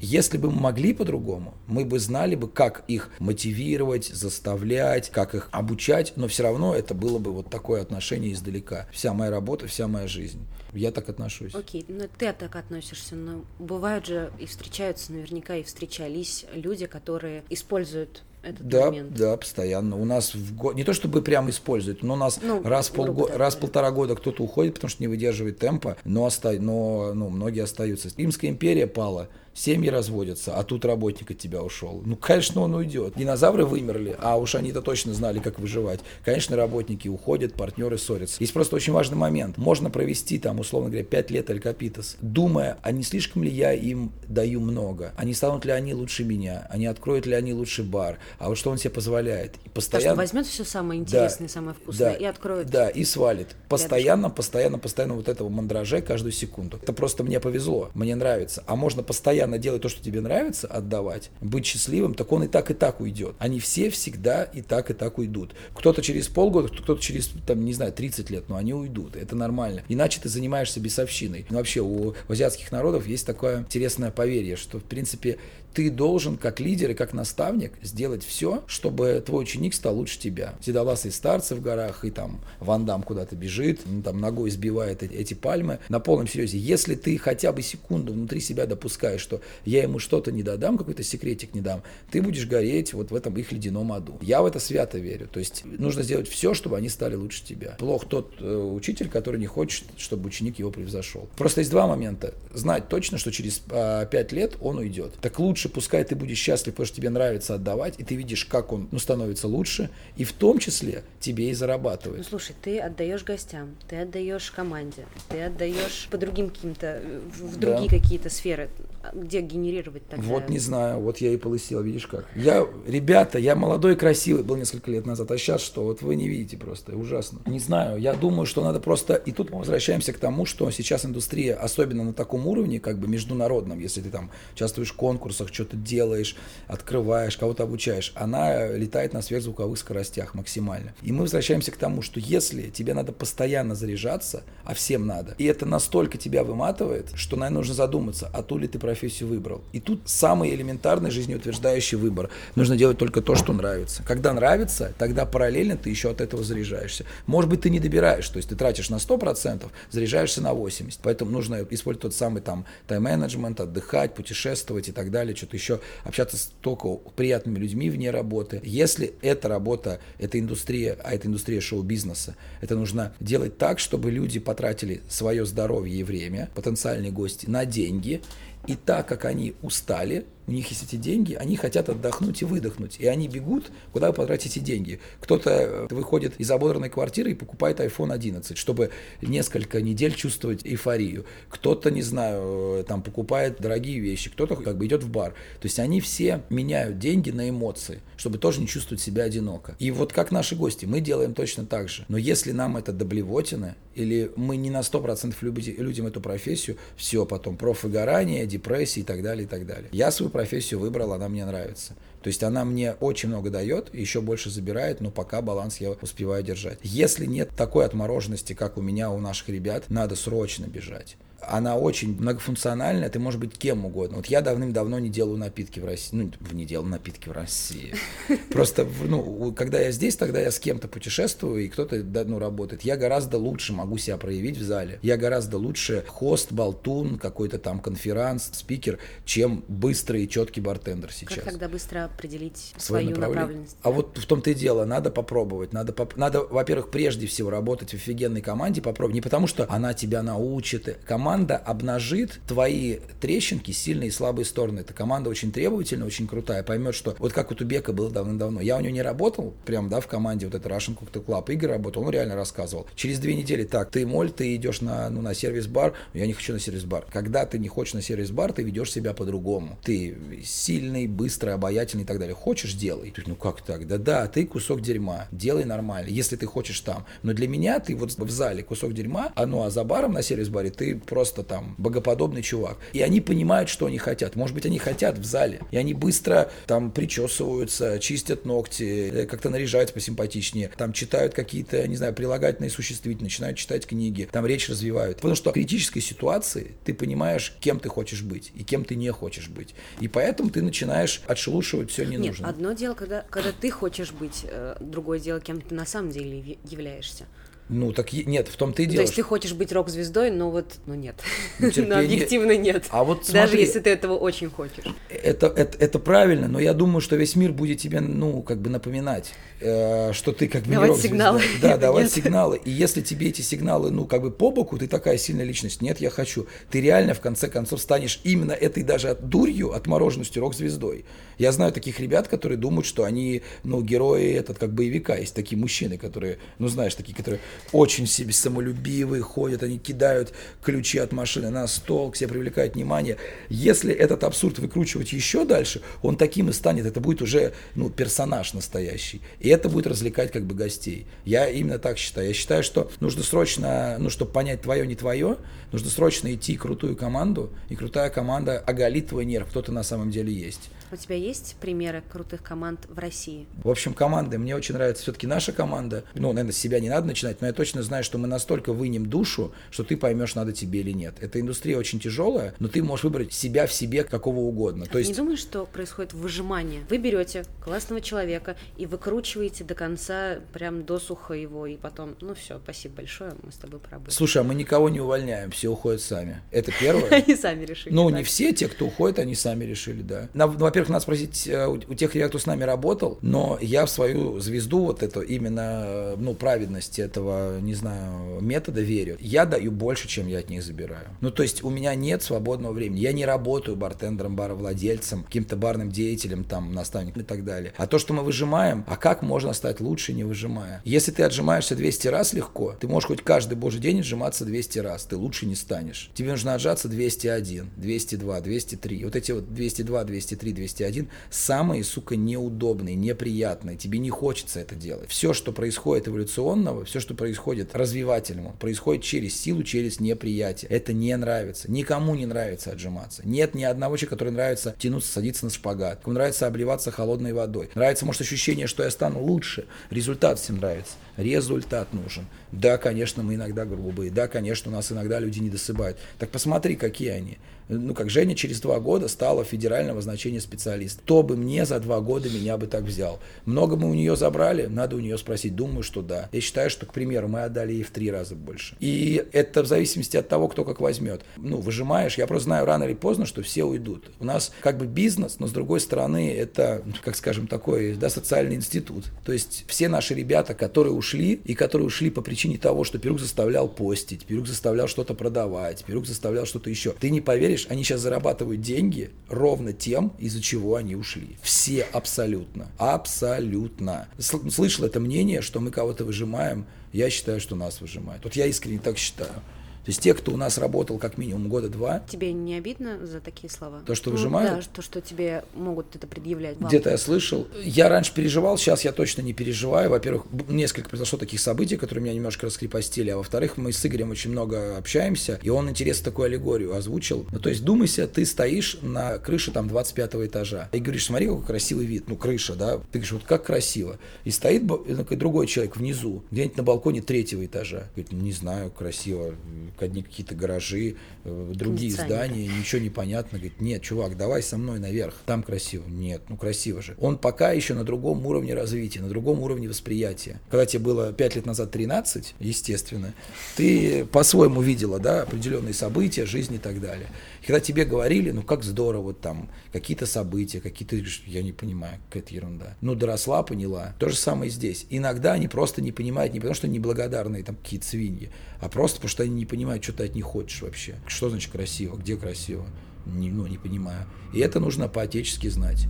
Если бы мы могли по-другому, мы бы знали бы, как их мотивировать, заставлять, как их обучать, но все равно это было бы вот такое отношение издалека. Вся моя работа, вся моя жизнь. Я так отношусь. Окей, okay. ну ты так относишься, но бывают же и встречаются наверняка и встречались люди, которые используют этот да, момент. Да, постоянно. У нас в год не то чтобы прям используют, но у нас ну, раз, полго... раз полтора года кто-то уходит, потому что не выдерживает темпа, но, оста... но ну, многие остаются. Римская империя пала, семьи разводятся, а тут работник от тебя ушел. Ну, конечно, он уйдет. Динозавры вымерли, а уж они-то точно знали, как выживать. Конечно, работники уходят, партнеры ссорятся. Есть просто очень важный момент. Можно провести там, условно говоря, 5 лет Алькапитас, думая, а не слишком ли я им даю много, а не станут ли они лучше меня, а не откроют ли они лучше бар, а вот что он себе позволяет. И постоянно... То, что возьмет все самое интересное, да, самое вкусное да, и откроет. Да, и свалит. Постоянно, постоянно, постоянно вот этого мандраже каждую секунду. Это просто мне повезло, мне нравится. А можно постоянно делать то, что тебе нравится, отдавать, быть счастливым, так он и так, и так уйдет. Они все всегда и так, и так уйдут. Кто-то через полгода, кто-то через, там, не знаю, 30 лет, но они уйдут. Это нормально. Иначе ты занимаешься бесовщиной. Но вообще у азиатских народов есть такое интересное поверье, что, в принципе, ты должен как лидер и как наставник сделать все, чтобы твой ученик стал лучше тебя. Седоласый старцы в горах и там Вандам куда-то бежит, там ногой сбивает эти пальмы. На полном серьезе, если ты хотя бы секунду внутри себя допускаешь, что я ему что-то не додам, какой-то секретик не дам, ты будешь гореть вот в этом их ледяном аду. Я в это свято верю. То есть нужно сделать все, чтобы они стали лучше тебя. Плох тот э, учитель, который не хочет, чтобы ученик его превзошел. Просто есть два момента. Знать точно, что через э, лет он уйдет. Так лучше пускай ты будешь счастлив, потому что тебе нравится отдавать, и ты видишь, как он ну, становится лучше, и в том числе тебе и зарабатывает. Ну слушай, ты отдаешь гостям, ты отдаешь команде, ты отдаешь по другим каким-то, в другие да. какие-то сферы где генерировать тогда? Вот не знаю, вот я и полысел, видишь как. Я, ребята, я молодой и красивый был несколько лет назад, а сейчас что? Вот вы не видите просто, ужасно. Не знаю, я думаю, что надо просто... И тут мы возвращаемся к тому, что сейчас индустрия, особенно на таком уровне, как бы международном, если ты там участвуешь в конкурсах, что-то делаешь, открываешь, кого-то обучаешь, она летает на сверхзвуковых скоростях максимально. И мы возвращаемся к тому, что если тебе надо постоянно заряжаться, а всем надо, и это настолько тебя выматывает, что, наверное, нужно задуматься, а ту ли ты профессию выбрал. И тут самый элементарный жизнеутверждающий выбор. Нужно делать только то, что нравится. Когда нравится, тогда параллельно ты еще от этого заряжаешься. Может быть, ты не добираешь, то есть ты тратишь на 100%, заряжаешься на 80%. Поэтому нужно использовать тот самый там тайм-менеджмент, отдыхать, путешествовать и так далее, что-то еще, общаться с только приятными людьми вне работы. Если эта работа, эта индустрия, а это индустрия шоу-бизнеса, это нужно делать так, чтобы люди потратили свое здоровье и время, потенциальные гости, на деньги, и так как они устали, у них есть эти деньги, они хотят отдохнуть и выдохнуть. И они бегут, куда потратить эти деньги. Кто-то э, выходит из ободранной квартиры и покупает iPhone 11, чтобы несколько недель чувствовать эйфорию. Кто-то, не знаю, э, там покупает дорогие вещи, кто-то как бы идет в бар. То есть они все меняют деньги на эмоции, чтобы тоже не чувствовать себя одиноко. И вот как наши гости, мы делаем точно так же. Но если нам это доблевотина, или мы не на 100% любите, любим эту профессию, все, потом профвыгорание, депрессия и так далее, и так далее. Я свою профессию выбрал, она мне нравится. То есть она мне очень много дает, еще больше забирает, но пока баланс я успеваю держать. Если нет такой отмороженности, как у меня, у наших ребят, надо срочно бежать она очень многофункциональная, ты можешь быть кем угодно. Вот я давным-давно не делаю напитки в России, ну, не делаю напитки в России. Просто, ну, когда я здесь, тогда я с кем-то путешествую, и кто-то, ну, работает. Я гораздо лучше могу себя проявить в зале. Я гораздо лучше хост, болтун, какой-то там конферанс, спикер, чем быстрый и четкий бартендер сейчас. Как тогда быстро определить свою направленность? А вот в том-то и дело, надо попробовать. Надо, поп... надо во-первых, прежде всего работать в офигенной команде, попробовать. Не потому, что она тебя научит. Команда команда обнажит твои трещинки, сильные и слабые стороны. Эта команда очень требовательная, очень крутая, поймет, что вот как у Тубека было давно-давно. Я у него не работал, прям, да, в команде вот это Russian Cocktail Club. Игорь работал, он реально рассказывал. Через две недели, так, ты моль, ты идешь на, ну, на сервис-бар, я не хочу на сервис-бар. Когда ты не хочешь на сервис-бар, ты ведешь себя по-другому. Ты сильный, быстрый, обаятельный и так далее. Хочешь, делай. Ты, ну как так? Да-да, ты кусок дерьма. Делай нормально, если ты хочешь там. Но для меня ты вот в зале кусок дерьма, а ну а за баром на сервис-баре ты просто просто там богоподобный чувак. И они понимают, что они хотят. Может быть, они хотят в зале. И они быстро там причесываются, чистят ногти, э, как-то наряжаются посимпатичнее, там читают какие-то, не знаю, прилагательные существительные, начинают читать книги, там речь развивают. Потому что в критической ситуации ты понимаешь, кем ты хочешь быть и кем ты не хочешь быть. И поэтому ты начинаешь отшелушивать все ненужное. Нет, одно дело, когда, когда ты хочешь быть, э, другое дело, кем ты на самом деле являешься. Ну, так нет, в том-то и дело. То есть ты хочешь быть рок-звездой, но вот, ну нет. Ну, терпение... но объективно нет. А вот смотри, Даже если ты этого очень хочешь. Это, это, это правильно, но я думаю, что весь мир будет тебе, ну, как бы напоминать, что ты как Давать сигналы. Да, давать нет. сигналы. И если тебе эти сигналы, ну, как бы по боку, ты такая сильная личность, нет, я хочу. Ты реально, в конце концов, станешь именно этой даже дурью, отмороженностью рок-звездой. Я знаю таких ребят, которые думают, что они, ну, герои этот, как боевика. Есть такие мужчины, которые, ну, знаешь, такие, которые очень себе самолюбивые, ходят, они кидают ключи от машины на стол, к себе привлекают внимание. Если этот абсурд выкручивать еще дальше, он таким и станет, это будет уже ну, персонаж настоящий. И это будет развлекать как бы гостей. Я именно так считаю. Я считаю, что нужно срочно, ну, чтобы понять твое, не твое, нужно срочно идти крутую команду, и крутая команда оголит твой нерв, кто ты на самом деле есть. У тебя есть примеры крутых команд в России? В общем, команды. Мне очень нравится все-таки наша команда. Ну, наверное, с себя не надо начинать, но я точно знаю, что мы настолько вынем душу, что ты поймешь, надо тебе или нет. Эта индустрия очень тяжелая, но ты можешь выбрать себя в себе какого угодно. А То есть... Не думаешь, что происходит выжимание? Вы берете классного человека и выкручиваете до конца, прям досуха его, и потом, ну все, спасибо большое, мы с тобой поработаем. Слушай, а мы никого не увольняем, все уходят сами. Это первое. Они сами решили. Ну, не все те, кто уходит, они сами решили, да. Ну, во-первых, надо спросить э, у тех ребят, кто с нами работал, но я в свою звезду вот эту именно, э, ну, праведности этого, не знаю, метода верю. Я даю больше, чем я от них забираю. Ну, то есть у меня нет свободного времени. Я не работаю бартендером, баровладельцем, каким-то барным деятелем, там, наставником и так далее. А то, что мы выжимаем, а как можно стать лучше, не выжимая? Если ты отжимаешься 200 раз легко, ты можешь хоть каждый божий день отжиматься 200 раз, ты лучше не станешь. Тебе нужно отжаться 201, 202, 203. Вот эти вот 202, 203, 201 самые, сука, неудобные, неприятные. Тебе не хочется это делать. Все, что происходит эволюционного, все, что происходит развивательного, происходит через силу, через неприятие. Это не нравится. Никому не нравится отжиматься. Нет ни одного человека, который нравится тянуться, садиться на шпагат. Кому нравится обливаться холодной водой. Нравится, может, ощущение, что я стану лучше. Результат всем нравится. Результат нужен. Да, конечно, мы иногда грубые. Да, конечно, у нас иногда люди не досыпают. Так посмотри, какие они ну, как Женя через два года стала федерального значения специалист. Кто бы мне за два года меня бы так взял? Много мы у нее забрали? Надо у нее спросить. Думаю, что да. Я считаю, что, к примеру, мы отдали ей в три раза больше. И это в зависимости от того, кто как возьмет. Ну, выжимаешь. Я просто знаю рано или поздно, что все уйдут. У нас как бы бизнес, но с другой стороны это, как скажем, такой, да, социальный институт. То есть все наши ребята, которые ушли, и которые ушли по причине того, что Перук заставлял постить, Перук заставлял что-то продавать, Перук заставлял что-то еще. Ты не поверишь, они сейчас зарабатывают деньги ровно тем, из-за чего они ушли. Все абсолютно. Абсолютно. Слышал это мнение, что мы кого-то выжимаем. Я считаю, что нас выжимают. Вот я искренне так считаю. То есть те, кто у нас работал как минимум года два. Тебе не обидно за такие слова? То, что ну, выжимают? Да, то, что тебе могут это предъявлять. Где-то я слышал. Я раньше переживал, сейчас я точно не переживаю. Во-первых, несколько произошло таких событий, которые меня немножко раскрепостили. А во-вторых, мы с Игорем очень много общаемся, и он интересно такую аллегорию озвучил. Ну, то есть, думайся, ты стоишь на крыше там 25 этажа и говоришь, смотри, какой красивый вид. Ну, крыша, да? Ты говоришь, вот как красиво. И стоит другой человек внизу, где-нибудь на балконе третьего этажа. Говорит, не знаю, красиво одни какие-то гаражи, э, другие здания, ничего не понятно. Говорит, нет, чувак, давай со мной наверх, там красиво. Нет, ну красиво же. Он пока еще на другом уровне развития, на другом уровне восприятия. Когда тебе было 5 лет назад 13, естественно, ты по-своему видела, да, определенные события, жизнь и так далее. И когда тебе говорили, ну как здорово там, какие-то события, какие-то, я не понимаю, какая-то ерунда. Ну доросла, поняла. То же самое здесь. Иногда они просто не понимают, не потому что неблагодарные там какие-то свиньи, а просто потому что они не понимают, что ты от них хочешь вообще. Что значит красиво, где красиво? Не, ну, не понимаю. И это нужно по-отечески знать.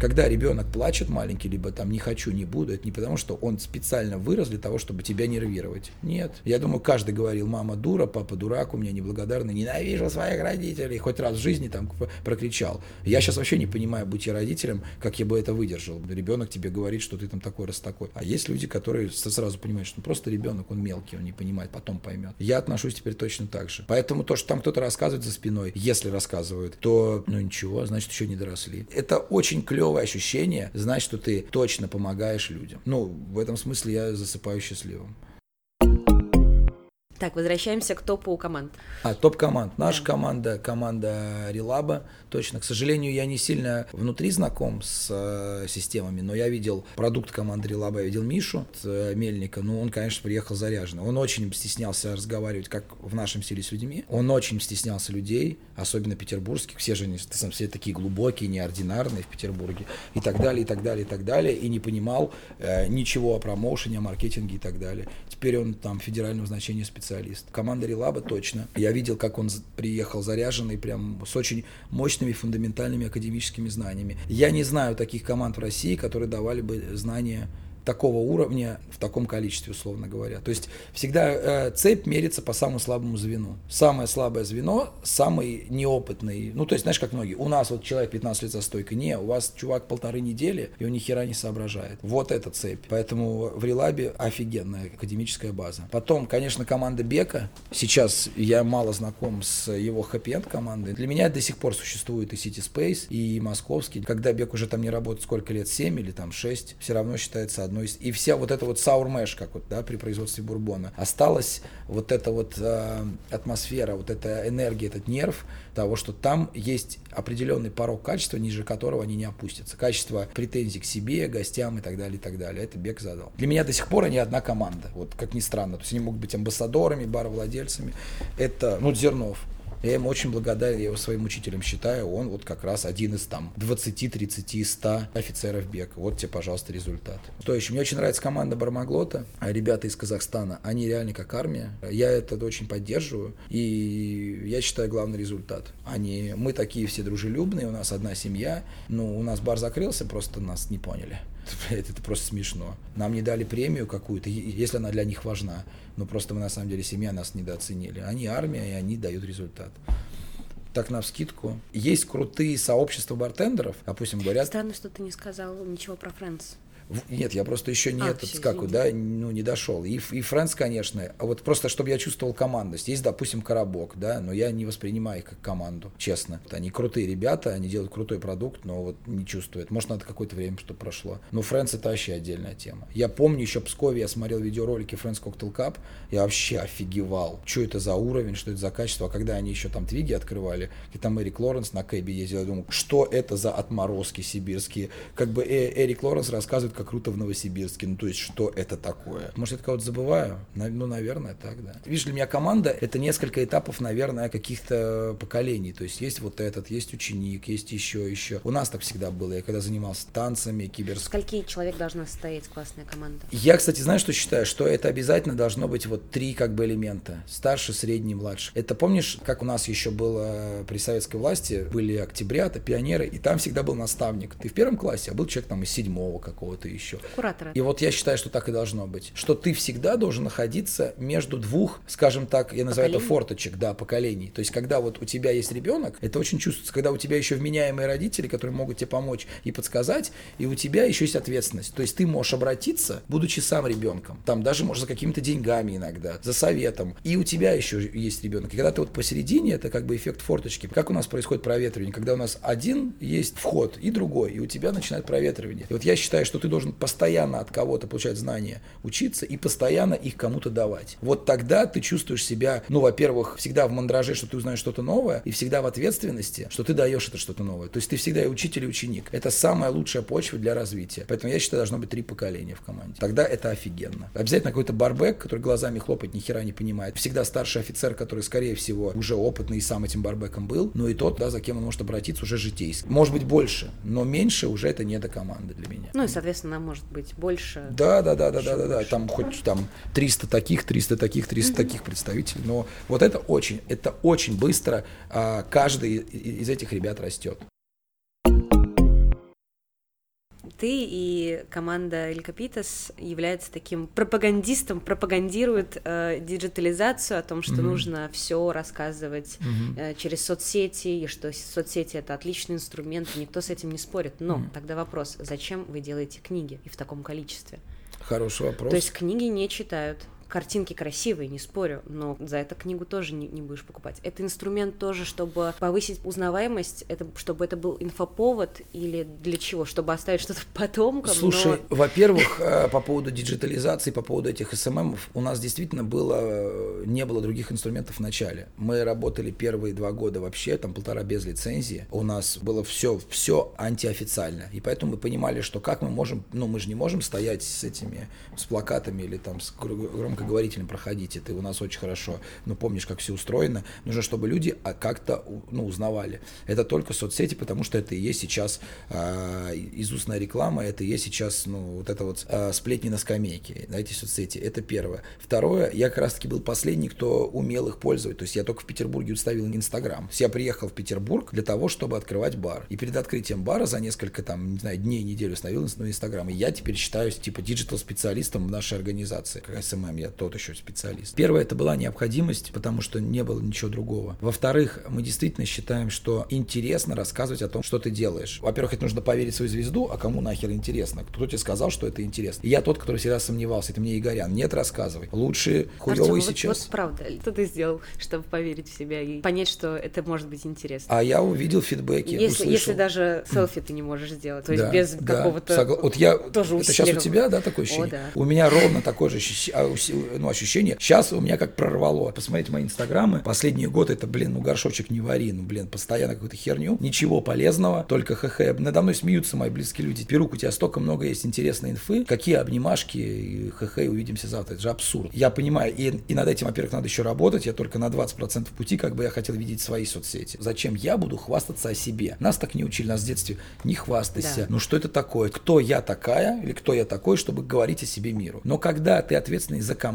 Когда ребенок плачет маленький, либо там не хочу, не буду, это не потому, что он специально вырос для того, чтобы тебя нервировать. Нет. Я думаю, каждый говорил, мама дура, папа дурак, у меня неблагодарный, ненавижу своих родителей, хоть раз в жизни там прокричал. Я сейчас вообще не понимаю, будь я родителем, как я бы это выдержал. Ребенок тебе говорит, что ты там такой раз такой. А есть люди, которые сразу понимают, что просто ребенок, он мелкий, он не понимает, потом поймет. Я отношусь теперь точно так же. Поэтому то, что там кто-то рассказывает за спиной, если рассказывают, то, ну ничего, значит, еще не доросли. Это очень клево клевое ощущение знать, что ты точно помогаешь людям. Ну, в этом смысле я засыпаю счастливым. Так, возвращаемся к топу команд. А, топ команд. Наша да. команда, команда Релаба. Точно. К сожалению, я не сильно внутри знаком с э, системами, но я видел продукт команды Релаба, я видел Мишу э, Мельника. Ну, он, конечно, приехал заряженный. Он очень стеснялся разговаривать, как в нашем стиле с людьми. Он очень стеснялся людей, особенно петербургских. Все же они все такие глубокие, неординарные в Петербурге. И так далее, и так далее, и так далее. И не понимал э, ничего о промоушене, о маркетинге и так далее. Теперь он там федерального значения специалист. Команда Релаба точно. Я видел, как он приехал заряженный, прям с очень мощными фундаментальными академическими знаниями. Я не знаю таких команд в России, которые давали бы знания такого уровня в таком количестве, условно говоря. То есть всегда э, цепь мерится по самому слабому звену. Самое слабое звено, самый неопытный. Ну, то есть, знаешь, как многие. У нас вот человек 15 лет за стойкой. Не, у вас чувак полторы недели, и он ни хера не соображает. Вот эта цепь. Поэтому в Релабе офигенная академическая база. Потом, конечно, команда Бека. Сейчас я мало знаком с его хэппи командой. Для меня до сих пор существует и City Space, и Московский. Когда Бек уже там не работает сколько лет, 7 или там 6, все равно считается одной из... И вся вот эта вот mash, как вот, да, при производстве бурбона, осталась вот эта вот э, атмосфера, вот эта энергия, этот нерв того, что там есть определенный порог качества, ниже которого они не опустятся. Качество претензий к себе, гостям и так далее, и так далее. Это Бек задал. Для меня до сих пор они одна команда, вот как ни странно. То есть они могут быть амбассадорами, баровладельцами. Это, ну, Зернов, я ему очень благодарен, я его своим учителем считаю. Он вот как раз один из там 20, 30, 100 офицеров бега. Вот тебе, пожалуйста, результат. Что еще? Мне очень нравится команда Бармаглота. Ребята из Казахстана, они реально как армия. Я это очень поддерживаю. И я считаю главный результат. Они, мы такие все дружелюбные, у нас одна семья. Ну, у нас бар закрылся, просто нас не поняли. Это, просто смешно. Нам не дали премию какую-то, если она для них важна. Но просто мы на самом деле семья нас недооценили. Они армия, и они дают результат так на вскидку. Есть крутые сообщества бартендеров, допустим, говорят... Странно, что ты не сказал ничего про Friends. Нет, я просто еще не а, этот, все, как, да, ну, не дошел. И, и Фрэнс, конечно, а вот просто, чтобы я чувствовал командность. Есть, допустим, Коробок, да, но я не воспринимаю их как команду, честно. Они крутые ребята, они делают крутой продукт, но вот не чувствуют. Может, надо какое-то время, чтобы прошло. Но Фрэнс это вообще отдельная тема. Я помню еще в Пскове, я смотрел видеоролики Фрэнс Cocktail Cup, я вообще офигевал. Что это за уровень, что это за качество. А когда они еще там Твиги открывали, и там Эрик Лоренс на Кэби ездил, я думаю, что это за отморозки сибирские. Как бы э, Эрик Лоренс рассказывает, как круто в Новосибирске. Ну, то есть, что это такое? Может, я кого-то забываю? Ну, наверное, так, да. Видишь, для меня команда — это несколько этапов, наверное, каких-то поколений. То есть, есть вот этот, есть ученик, есть еще, еще. У нас так всегда было. Я когда занимался танцами, кибер... Скольки человек должна состоять классная команда? Я, кстати, знаю, что считаю? Что это обязательно должно быть вот три как бы элемента. Старший, средний, младший. Это помнишь, как у нас еще было при советской власти, были октябрята, пионеры, и там всегда был наставник. Ты в первом классе, а был человек там из седьмого какого-то еще. Куратора. И вот я считаю, что так и должно быть. Что ты всегда должен находиться между двух, скажем так, я называю поколений? это форточек, да, поколений. То есть, когда вот у тебя есть ребенок, это очень чувствуется, когда у тебя еще вменяемые родители, которые могут тебе помочь и подсказать, и у тебя еще есть ответственность. То есть, ты можешь обратиться, будучи сам ребенком, там даже, может, за какими-то деньгами иногда, за советом, и у тебя еще есть ребенок. И когда ты вот посередине, это как бы эффект форточки. Как у нас происходит проветривание? Когда у нас один есть вход и другой, и у тебя начинает проветривание. И вот я считаю, что ты должен постоянно от кого-то получать знания, учиться и постоянно их кому-то давать. Вот тогда ты чувствуешь себя, ну, во-первых, всегда в мандраже, что ты узнаешь что-то новое, и всегда в ответственности, что ты даешь это что-то новое. То есть ты всегда и учитель, и ученик. Это самая лучшая почва для развития. Поэтому я считаю, должно быть три поколения в команде. Тогда это офигенно. Обязательно какой-то барбек, который глазами хлопать ни хера не понимает. Всегда старший офицер, который, скорее всего, уже опытный и сам этим барбеком был, но и тот, да, за кем он может обратиться, уже житейский. Может быть, больше, но меньше уже это не до команды для меня. Ну и, соответственно, может быть больше. Да, да, да, да, да, да, да. Там хоть там 300 таких, 300 таких, 300 таких представителей. Но вот это очень, это очень быстро. А, каждый из этих ребят растет ты и команда Эль Капитас является таким пропагандистом, пропагандирует э, диджитализацию о том, что mm-hmm. нужно все рассказывать mm-hmm. э, через соцсети, и что соцсети это отличный инструмент, и никто с этим не спорит. Но mm-hmm. тогда вопрос, зачем вы делаете книги и в таком количестве? Хороший вопрос. То есть книги не читают картинки красивые, не спорю, но за это книгу тоже не, не будешь покупать. Это инструмент тоже, чтобы повысить узнаваемость, это, чтобы это был инфоповод или для чего? Чтобы оставить что-то потомкам? Слушай, но... во-первых, э, по поводу диджитализации, по поводу этих СММов, у нас действительно было, не было других инструментов в начале. Мы работали первые два года вообще, там полтора без лицензии. У нас было все, все антиофициально. И поэтому мы понимали, что как мы можем, ну мы же не можем стоять с этими, с плакатами или там с громкой громкоговорителем проходить, это у нас очень хорошо, ну, помнишь, как все устроено, нужно, чтобы люди а, как-то, ну, узнавали. Это только соцсети, потому что это и есть сейчас э, изустная реклама, это и есть сейчас, ну, вот это вот э, сплетни на скамейке, на эти соцсети, это первое. Второе, я как раз-таки был последний, кто умел их пользовать, то есть я только в Петербурге установил Инстаграм. Я приехал в Петербург для того, чтобы открывать бар. И перед открытием бара за несколько, там, не знаю, дней, неделю установил на Инстаграм. И я теперь считаюсь, типа, digital-специалистом в нашей организации. Как SMM, я тот еще специалист. Первое, это была необходимость, потому что не было ничего другого. Во-вторых, мы действительно считаем, что интересно рассказывать о том, что ты делаешь. Во-первых, это нужно поверить в свою звезду, а кому нахер интересно? Кто тебе сказал, что это интересно? И я тот, который всегда сомневался, это мне Игорян. Нет, рассказывай. Лучше хуёвый Артем, сейчас. Вот, вот правда, что ты сделал, чтобы поверить в себя и понять, что это может быть интересно? А я увидел фидбэки, если, услышал. если даже селфи ты не можешь сделать, то есть Да, без да, какого-то согла- Вот я, тоже это сейчас у тебя, да, такое ощущение? да. У меня ровно такое же ощущ- а, ну, ощущение. Сейчас у меня как прорвало. Посмотрите мои инстаграмы. Последние годы это, блин, ну горшочек не вари, ну, блин, постоянно какую-то херню. Ничего полезного, только хх. Надо мной смеются мои близкие люди. Перук, у тебя столько много есть интересной инфы. Какие обнимашки, хх, увидимся завтра. Это же абсурд. Я понимаю, и, и над этим, во-первых, надо еще работать. Я только на 20% пути, как бы я хотел видеть свои соцсети. Зачем я буду хвастаться о себе? Нас так не учили, нас в детстве. Не хвастайся. Да. Ну что это такое? Кто я такая или кто я такой, чтобы говорить о себе миру? Но когда ты ответственный за команду,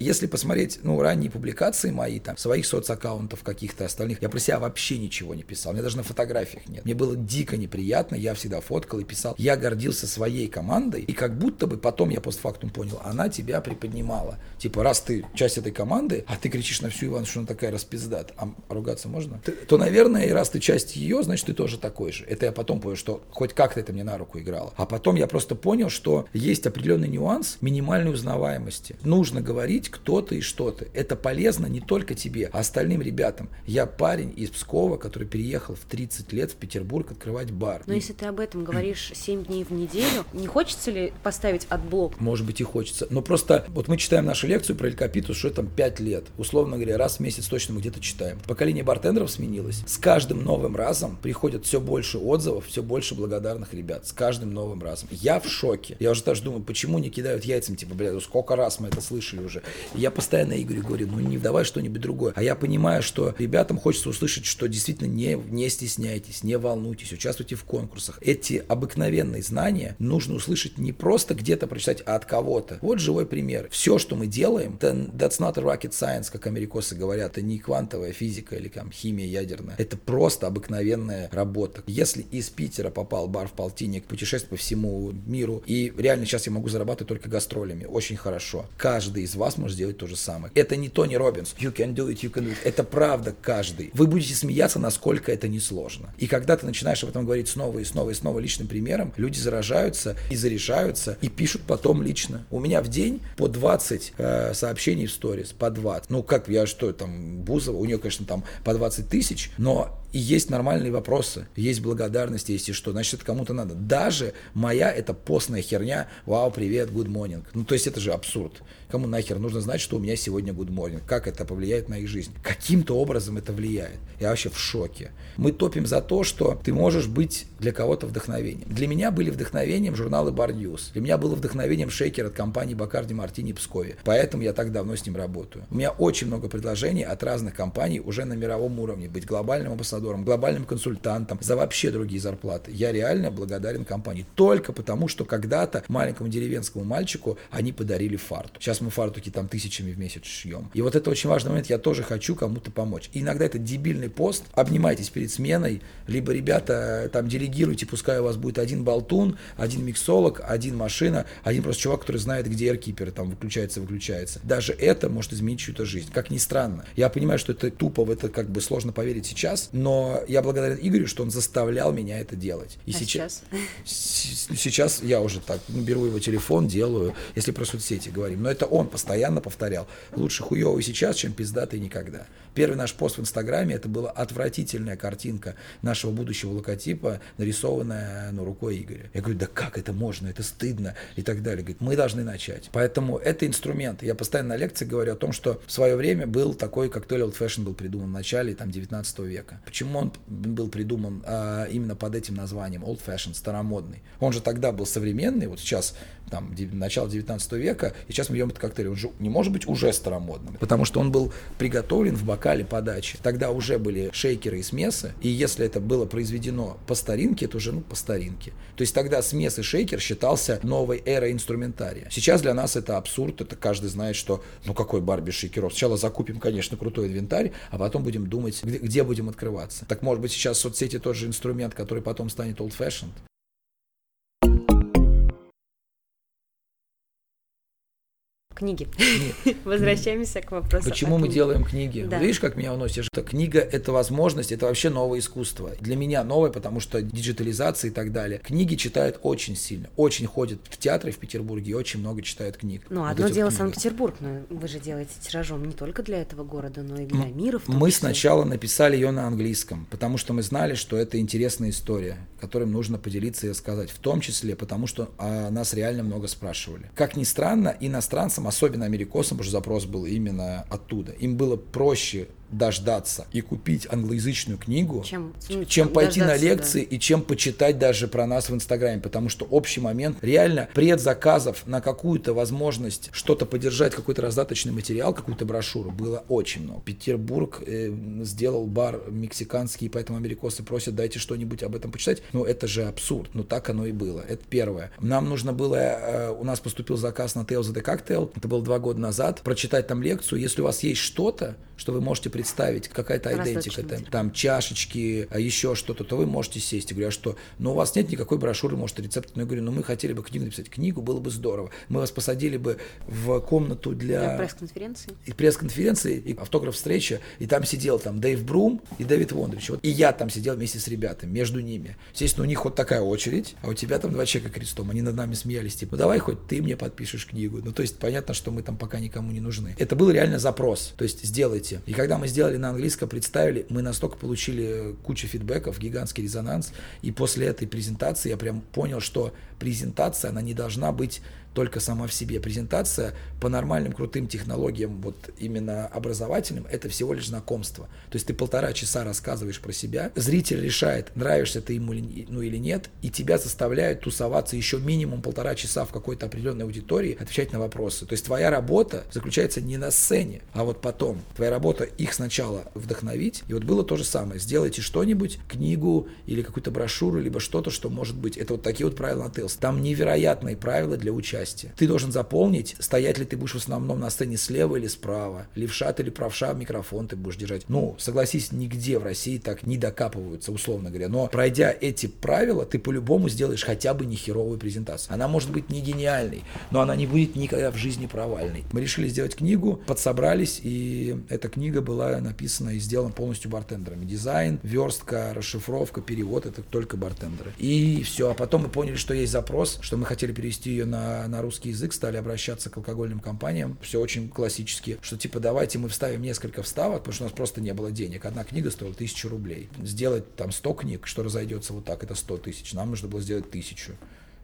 если посмотреть, ну, ранние публикации мои, там, своих соцаккаунтов каких-то остальных, я про себя вообще ничего не писал. У меня даже на фотографиях нет. Мне было дико неприятно, я всегда фоткал и писал. Я гордился своей командой, и как будто бы потом я постфактум понял, она тебя приподнимала. Типа, раз ты часть этой команды, а ты кричишь на всю Иван, что она такая распиздат, а ругаться можно? Ты- то, наверное, и раз ты часть ее, значит, ты тоже такой же. Это я потом понял, что хоть как-то это мне на руку играло. А потом я просто понял, что есть определенный нюанс минимальной узнаваемости. Нужно говорить, кто ты и что ты. Это полезно не только тебе, а остальным ребятам. Я парень из Пскова, который переехал в 30 лет в Петербург открывать бар. Но если ты об этом говоришь 7 дней в неделю, не хочется ли поставить отблок? Может быть и хочется. Но просто вот мы читаем нашу лекцию про El Copitas, что там 5 лет. Условно говоря, раз в месяц точно мы где-то читаем. Поколение бартендеров сменилось. С каждым новым разом приходят все больше отзывов, все больше благодарных ребят. С каждым новым разом. Я в шоке. Я уже даже думаю, почему не кидают яйцами, типа, блядь, ну сколько раз мы это слышали уже. Я постоянно Игорю говорю, ну не давай что-нибудь другое. А я понимаю, что ребятам хочется услышать, что действительно не, не стесняйтесь, не волнуйтесь, участвуйте в конкурсах. Эти обыкновенные знания нужно услышать не просто где-то прочитать, а от кого-то. Вот живой пример. Все, что мы делаем, это that's not a rocket science, как америкосы говорят, это не квантовая физика или там химия ядерная. Это просто обыкновенная работа. Если из Питера попал бар в полтинник, путешествие по всему миру, и реально сейчас я могу зарабатывать только гастролями, очень хорошо. Каждый из вас может сделать то же самое. Это не Тони Робинс. You can do it, you can do it. Это правда каждый. Вы будете смеяться, насколько это несложно. И когда ты начинаешь об этом говорить снова и снова и снова личным примером, люди заражаются и заряжаются и пишут потом лично. У меня в день по 20 э, сообщений в сторис, по 20. Ну как, я что, там, Бузова, у нее, конечно, там по 20 тысяч, но и есть нормальные вопросы, есть благодарность, есть и что, значит, это кому-то надо. Даже моя это постная херня, вау, привет, good morning. Ну, то есть это же абсурд. Кому нахер нужно знать, что у меня сегодня good morning? Как это повлияет на их жизнь? Каким-то образом это влияет. Я вообще в шоке. Мы топим за то, что ты можешь быть для кого-то вдохновением. Для меня были вдохновением журналы Bar News. Для меня было вдохновением шейкер от компании Бакарди Мартини Пскове. Поэтому я так давно с ним работаю. У меня очень много предложений от разных компаний уже на мировом уровне. Быть глобальным амбассадором, глобальным консультантом за вообще другие зарплаты. Я реально благодарен компании. Только потому, что когда-то маленькому деревенскому мальчику они подарили фартук. Сейчас мы фартуки там тысячами в месяц шьем. И вот это очень важный момент. Я тоже хочу кому-то помочь. И иногда это дебильный пост. Обнимайтесь перед сменой. Либо, ребята, там делегируйте, пускай у вас будет один болтун, один миксолог, один машина, один просто чувак, который знает, где эркипер там выключается, выключается. Даже это может изменить чью-то жизнь. Как ни странно. Я понимаю, что это тупо, в это как бы сложно поверить сейчас, но я благодарен Игорю, что он заставлял меня это делать. И А сейчас? Сейчас я уже так ну, беру его телефон, делаю, если про соцсети говорим. Но это он постоянно повторял. Лучше хуёвый сейчас, чем пиздатый никогда. Первый наш пост в Инстаграме, это была отвратительная картинка нашего будущего логотипа, нарисованная ну, рукой Игоря. Я говорю, да как это можно, это стыдно и так далее. Говорит, мы должны начать. Поэтому это инструмент. Я постоянно на лекции говорю о том, что в свое время был такой коктейль Old Fashion был придуман в начале там, 19 века. Почему? Почему он был придуман а, именно под этим названием Old Fashioned, старомодный? Он же тогда был современный, вот сейчас там, начало 19 века, и сейчас мы пьем этот коктейль, он же не может быть уже старомодным, потому что он был приготовлен в бокале подачи. Тогда уже были шейкеры и смесы, и если это было произведено по старинке, это уже ну, по старинке. То есть тогда смес и шейкер считался новой эрой инструментария. Сейчас для нас это абсурд, это каждый знает, что ну какой бар без шейкеров. Сначала закупим, конечно, крутой инвентарь, а потом будем думать, где, где будем открываться. Так может быть сейчас соцсети тот же инструмент, который потом станет old-fashioned? Книги. Возвращаемся к вопросу. Почему мы делаем книги? Да. Видишь, как меня уносишь? Это книга – это возможность, это вообще новое искусство. Для меня новое, потому что диджитализация и так далее. Книги читают очень сильно, очень ходят в театры в Петербурге и очень много читают книг. Ну, одно вот дело Санкт-Петербург, но вы же делаете тиражом не только для этого города, но и для мира. Мы сначала написали ее на английском, потому что мы знали, что это интересная история, которым нужно поделиться и сказать. В том числе, потому что о нас реально много спрашивали. Как ни странно, иностранцам особенно америкосам, потому что запрос был именно оттуда. Им было проще дождаться и купить англоязычную книгу, чем, ну, чем пойти на лекции да. и чем почитать даже про нас в Инстаграме, потому что общий момент реально предзаказов на какую-то возможность что-то поддержать, какой-то раздаточный материал, какую-то брошюру было очень много. Петербург э, сделал бар мексиканский, поэтому америкосы просят дайте что-нибудь об этом почитать. Ну это же абсурд, ну так оно и было. Это первое. Нам нужно было, э, у нас поступил заказ на Tales of the Cocktail, это было два года назад, прочитать там лекцию. Если у вас есть что-то, что вы можете представить, какая-то идентика, там, там чашечки, а еще что-то, то вы можете сесть. и говорю, а что? Но у вас нет никакой брошюры, может, рецепта. Но я говорю, ну мы хотели бы книгу написать. Книгу было бы здорово. Мы вас посадили бы в комнату для... Для пресс-конференции. И пресс-конференции, и автограф-встреча, и там сидел там Дэйв Брум и Дэвид Вондович. Вот. И я там сидел вместе с ребятами, между ними. Естественно, у них вот такая очередь, а у тебя там два человека крестом. Они над нами смеялись, типа, давай хоть ты мне подпишешь книгу. Ну, то есть, понятно, что мы там пока никому не нужны. Это был реально запрос. То есть, сделайте. И когда мы сделали на английском, представили, мы настолько получили кучу фидбэков, гигантский резонанс. И после этой презентации я прям понял, что презентация, она не должна быть только сама в себе. Презентация по нормальным крутым технологиям, вот именно образовательным, это всего лишь знакомство. То есть ты полтора часа рассказываешь про себя, зритель решает, нравишься ты ему ну, или нет, и тебя заставляют тусоваться еще минимум полтора часа в какой-то определенной аудитории, отвечать на вопросы. То есть твоя работа заключается не на сцене, а вот потом. Твоя работа их сначала вдохновить, и вот было то же самое. Сделайте что-нибудь, книгу или какую-то брошюру, либо что-то, что может быть. Это вот такие вот правила на. Там невероятные правила для участия. Ты должен заполнить, стоять ли ты будешь в основном на сцене слева или справа, левша ты или правша микрофон ты будешь держать. Ну, согласись, нигде в России так не докапываются, условно говоря. Но пройдя эти правила, ты по-любому сделаешь хотя бы не херовую презентацию. Она может быть не гениальной, но она не будет никогда в жизни провальной. Мы решили сделать книгу, подсобрались, и эта книга была написана и сделана полностью бартендерами. Дизайн, верстка, расшифровка, перевод — это только бартендеры. И все. А потом мы поняли, что есть запрос, что мы хотели перевести ее на, на русский язык, стали обращаться к алкогольным компаниям. Все очень классически, что типа давайте мы вставим несколько вставок, потому что у нас просто не было денег. Одна книга стоила тысячу рублей. Сделать там 100 книг, что разойдется вот так, это 100 тысяч. Нам нужно было сделать тысячу.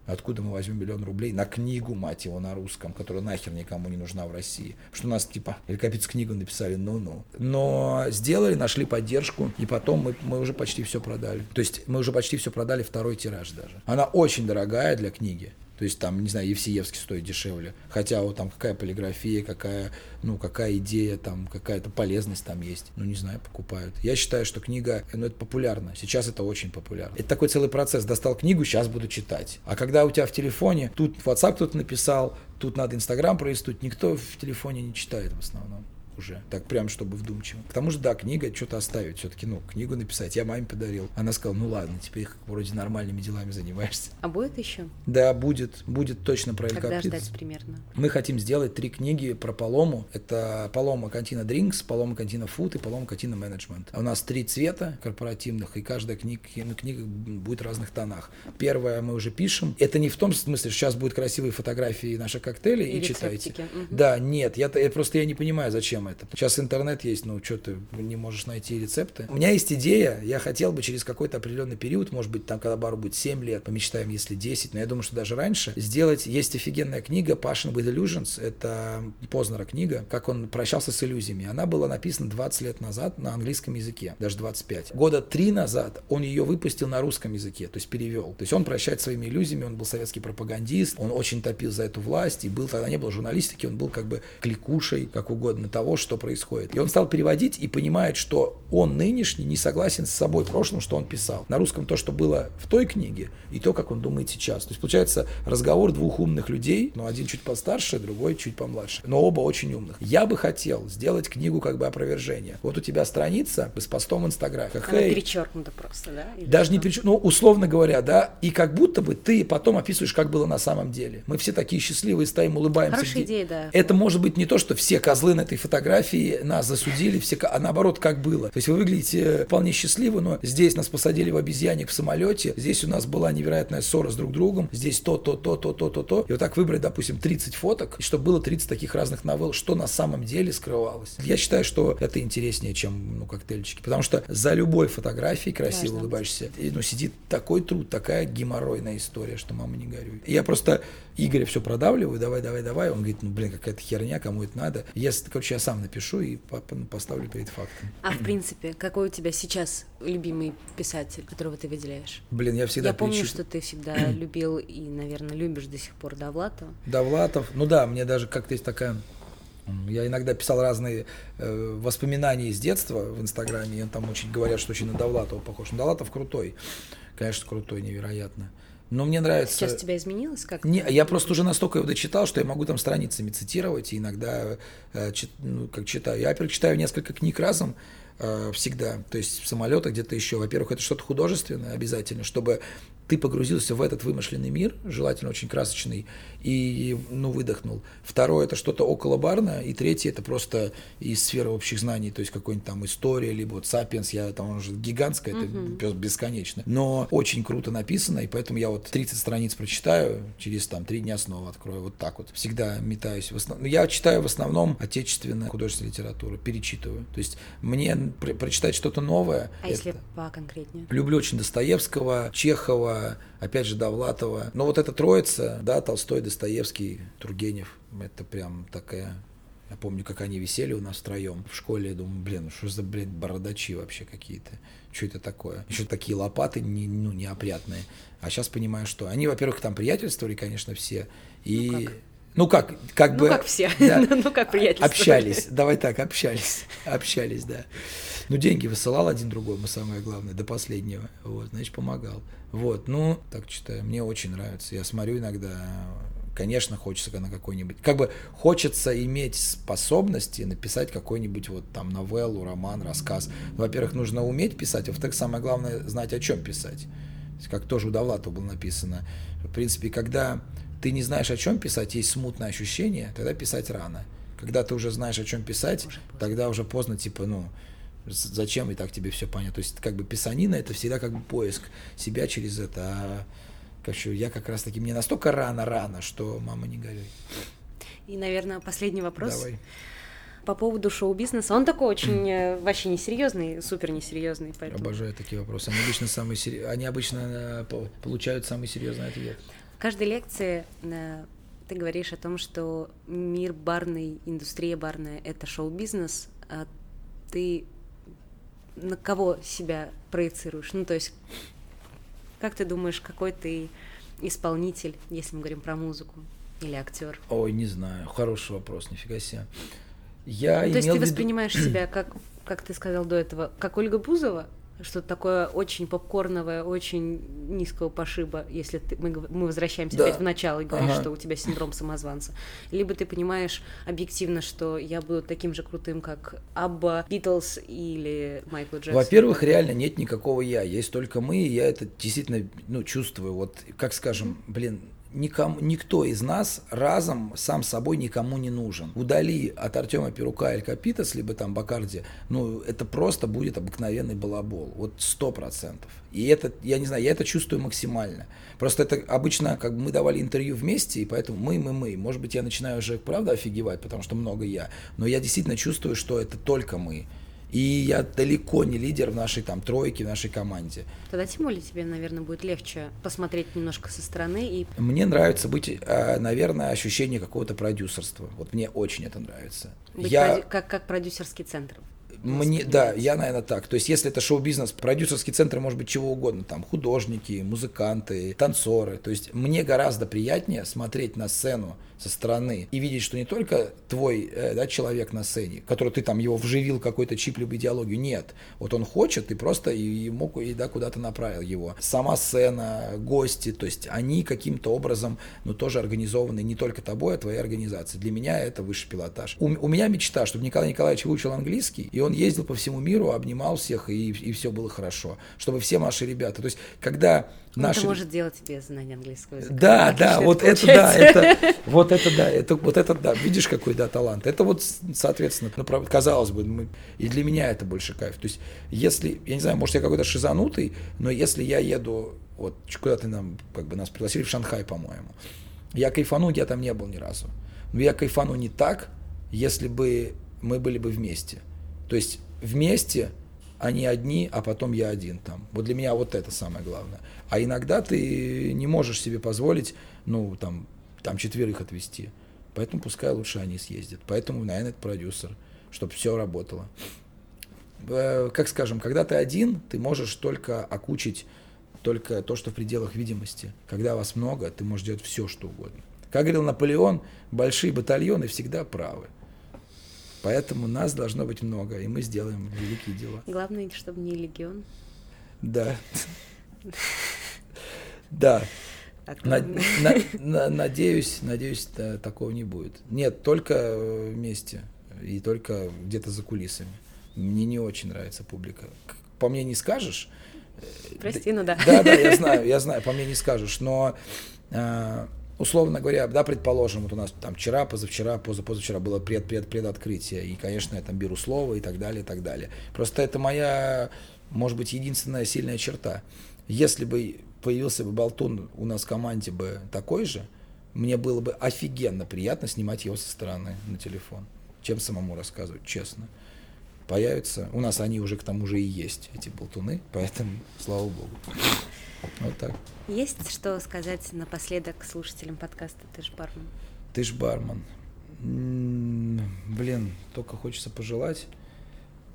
Откуда мы возьмем миллион рублей на книгу, мать его, на русском, которая нахер никому не нужна в России? Потому что у нас, типа, Великопец книгу написали, ну-ну. Но сделали, нашли поддержку, и потом мы, мы уже почти все продали. То есть мы уже почти все продали, второй тираж даже. Она очень дорогая для книги. То есть там, не знаю, Евсеевский стоит дешевле. Хотя вот там какая полиграфия, какая, ну, какая идея, там какая-то полезность там есть. Ну, не знаю, покупают. Я считаю, что книга, ну, это популярно. Сейчас это очень популярно. Это такой целый процесс. Достал книгу, сейчас буду читать. А когда у тебя в телефоне, тут WhatsApp кто-то написал, тут надо Инстаграм пролистнуть, никто в телефоне не читает в основном уже, так прям, чтобы вдумчиво. К тому же, да, книга, что-то оставить, все-таки, ну, книгу написать. Я маме подарил. Она сказала, ну ладно, теперь вроде нормальными делами занимаешься. А будет еще? Да, будет, будет точно про Когда ждать примерно? Мы хотим сделать три книги про Палому. Это Палома Кантина Drinks, Палома Кантина Food и Палома Кантина Management. У нас три цвета корпоративных, и каждая книга, книга будет в разных тонах. Первое мы уже пишем. Это не в том смысле, что сейчас будут красивые фотографии наших коктейлей и, и читайте. Угу. Да, нет, я, я просто я не понимаю, зачем это. Сейчас интернет есть, ну что ты не можешь найти рецепты. У меня есть идея, я хотел бы через какой-то определенный период, может быть, там, когда бару будет 7 лет, помечтаем, если 10, но я думаю, что даже раньше, сделать, есть офигенная книга Passion with Illusions, это Познера книга, как он прощался с иллюзиями. Она была написана 20 лет назад на английском языке, даже 25. Года три назад он ее выпустил на русском языке, то есть перевел. То есть он прощает своими иллюзиями, он был советский пропагандист, он очень топил за эту власть, и был, тогда не было журналистики, он был как бы кликушей, как угодно, того, что происходит. И он стал переводить и понимает, что он нынешний не согласен с собой в прошлом, что он писал. На русском то, что было в той книге, и то, как он думает сейчас. То есть получается разговор двух умных людей, но один чуть постарше, другой чуть помладше, но оба очень умных. Я бы хотел сделать книгу как бы опровержения. Вот у тебя страница с постом в Инстаграме. Она перечеркнута просто, да? Или Даже что? не перечеркнута, ну, условно говоря, да, и как будто бы ты потом описываешь, как было на самом деле. Мы все такие счастливые, стоим, улыбаемся. Хорошая идея, да. Это может быть не то, что все козлы на этой фотографии нас засудили, все, а наоборот, как было. То есть вы выглядите вполне счастливы, но здесь нас посадили в обезьянник в самолете, здесь у нас была невероятная ссора с друг другом, здесь то, то, то, то, то, то, то. И вот так выбрать, допустим, 30 фоток, и чтобы было 30 таких разных новелл, что на самом деле скрывалось. Я считаю, что это интереснее, чем ну, коктейльчики. Потому что за любой фотографией красиво Важно. улыбаешься, и, ну, сидит такой труд, такая геморройная история, что мама не горюй. Я просто Игоря все продавливаю, давай, давай, давай. Он говорит, ну, блин, какая-то херня, кому это надо. Я, короче, я сам напишу и поставлю перед фактом. А в принципе, какой у тебя сейчас любимый писатель, которого ты выделяешь? Блин, я всегда Я помню, что ты всегда любил и, наверное, любишь до сих пор Довлатова. Довлатов, ну да, мне даже как-то есть такая я иногда писал разные э, воспоминания из детства в Инстаграме, и там очень говорят, что очень на Довлатова похож. Но Довлатов крутой, конечно, крутой, невероятно. Но мне нравится... Сейчас тебя изменилось как -то? Не, я просто уже настолько его дочитал, что я могу там страницами цитировать, и иногда э, чит, ну, как читаю. Я, во-первых, читаю несколько книг разом, э, всегда, то есть в самолетах где-то еще. Во-первых, это что-то художественное обязательно, чтобы ты погрузился в этот вымышленный мир, желательно очень красочный, и, ну, выдохнул. Второе, это что-то около барна, и третье, это просто из сферы общих знаний, то есть какой-нибудь там история, либо вот «Сапиенс», я там уже гигантская, это uh-huh. бесконечно, но очень круто написано, и поэтому я вот 30 страниц прочитаю, через там три дня снова открою, вот так вот. Всегда метаюсь. В основном, я читаю в основном отечественную художественную литературу, перечитываю. То есть мне про- прочитать что-то новое. А это... если поконкретнее? Люблю очень Достоевского, Чехова, опять же, Довлатова. Но вот эта троица, да, Толстой, Достоевский, Тургенев, это прям такая я помню, как они висели у нас втроем в школе. Я думаю, блин, ну что за, блин, бородачи вообще какие-то? Что это такое? Еще такие лопаты не, ну, неопрятные. А сейчас понимаю, что они, во-первых, там приятельствовали, конечно, все. И ну, как? Ну как, как ну, бы... как все, да, ну как приятельствовали. Общались, давай так, общались, общались, да. Ну деньги высылал один другому, самое главное, до последнего, вот, значит, помогал. Вот, ну, так читаю, мне очень нравится. Я смотрю иногда, конечно, хочется на какой-нибудь... Как бы хочется иметь способности написать какой-нибудь вот там новеллу, роман, рассказ. Во-первых, нужно уметь писать, а во-вторых, самое главное, знать, о чем писать. Как тоже у Довлатова было написано. В принципе, когда ты не знаешь, о чем писать, есть смутное ощущение, тогда писать рано. Когда ты уже знаешь, о чем писать, уже тогда уже поздно, типа, ну, зачем и так тебе все понятно. То есть, как бы писанина это всегда как бы поиск себя через это. А короче, я как раз таки мне настолько рано-рано, что мама не горюй. И, наверное, последний вопрос. Давай. По поводу шоу-бизнеса. Он такой очень э, вообще несерьезный, супер несерьезный. Поэтому... Обожаю такие вопросы. Они обычно самые сери... они обычно э, получают самый серьезный ответ. В каждой лекции э, ты говоришь о том, что мир барной, индустрия барная — это шоу-бизнес, а ты на кого себя проецируешь? Ну, то есть, как ты думаешь, какой ты исполнитель, если мы говорим про музыку, или актер? Ой, не знаю, хороший вопрос, нифига себе. Я ну, то есть ты воспринимаешь себя как, как ты сказал до этого, как Ольга Бузова? Что-то такое очень попкорновое, очень низкого пошиба, если ты, мы, мы возвращаемся да. опять в начало и говоришь, ага. что у тебя синдром самозванца. Либо ты понимаешь объективно, что я буду таким же крутым, как Абба, Битлз или Майкл Джексон. Во-первых, реально нет никакого я, есть только мы, и я это действительно ну, чувствую. Вот, как скажем, блин, никому, никто из нас разом сам собой никому не нужен. Удали от Артема Перука или Капитас, либо там Бакарди, ну, это просто будет обыкновенный балабол. Вот сто процентов. И это, я не знаю, я это чувствую максимально. Просто это обычно, как бы мы давали интервью вместе, и поэтому мы, мы, мы. Может быть, я начинаю уже, правда, офигевать, потому что много я. Но я действительно чувствую, что это только мы. И я далеко не лидер в нашей там тройке, в нашей команде. Тогда тем более тебе, наверное, будет легче посмотреть немножко со стороны и... Мне нравится быть, э, наверное, ощущение какого-то продюсерства. Вот мне очень это нравится. Быть я... проди... как, как продюсерский центр. Мне, да, я, наверное, так. То есть, если это шоу-бизнес, продюсерский центр может быть чего угодно, там, художники, музыканты, танцоры. То есть, мне гораздо приятнее смотреть на сцену со стороны и видеть, что не только твой э, да, человек на сцене, который ты там его вживил какой-то чип либо идеологию, нет. Вот он хочет, ты просто ему и, да, куда-то направил его. Сама сцена, гости, то есть они каким-то образом, ну, тоже организованы не только тобой, а твоей организацией. Для меня это высший пилотаж. У, у меня мечта, чтобы Николай Николаевич выучил английский, и он ездил по всему миру, обнимал всех, и, и все было хорошо. Чтобы все наши ребята. То есть, когда наши... Это может делать без знания английского языка. Да, да, вот это, да, это, вот это, да, это, вот это, да, видишь, какой, да, талант. Это вот, соответственно, казалось бы, мы, и для меня это больше кайф. То есть, если, я не знаю, может, я какой-то шизанутый, но если я еду, вот, куда ты нам, как бы, нас пригласили в Шанхай, по-моему, я кайфану, я там не был ни разу. Но я кайфану не так, если бы мы были бы вместе. То есть, вместе они одни, а потом я один там. Вот для меня вот это самое главное. А иногда ты не можешь себе позволить, ну, там, там четверых отвести. Поэтому пускай лучше они съездят. Поэтому, наверное, это продюсер, чтобы все работало. Э, как скажем, когда ты один, ты можешь только окучить только то, что в пределах видимости. Когда вас много, ты можешь делать все, что угодно. Как говорил Наполеон, большие батальоны всегда правы. Поэтому нас должно быть много, и мы сделаем великие дела. Главное, чтобы не легион. Да. Да. Надеюсь, надеюсь, такого не будет. Нет, только э, вместе и только где-то за кулисами. Мне не очень нравится публика. По мне не скажешь. Э, Прости, ну да. Да, да, я знаю, я знаю, по мне не скажешь, но э, условно говоря, да, предположим, вот у нас там вчера, позавчера, позапозавчера было пред, пред, предоткрытие, и, конечно, я там беру слово и так далее, и так далее. Просто это моя, может быть, единственная сильная черта. Если бы появился бы Болтун у нас в команде бы такой же, мне было бы офигенно приятно снимать его со стороны на телефон, чем самому рассказывать, честно. Появятся, у нас они уже к тому же и есть, эти болтуны, поэтому слава богу. Вот так. Есть что сказать напоследок слушателям подкаста «Ты ж бармен»? «Ты ж бармен». Блин, только хочется пожелать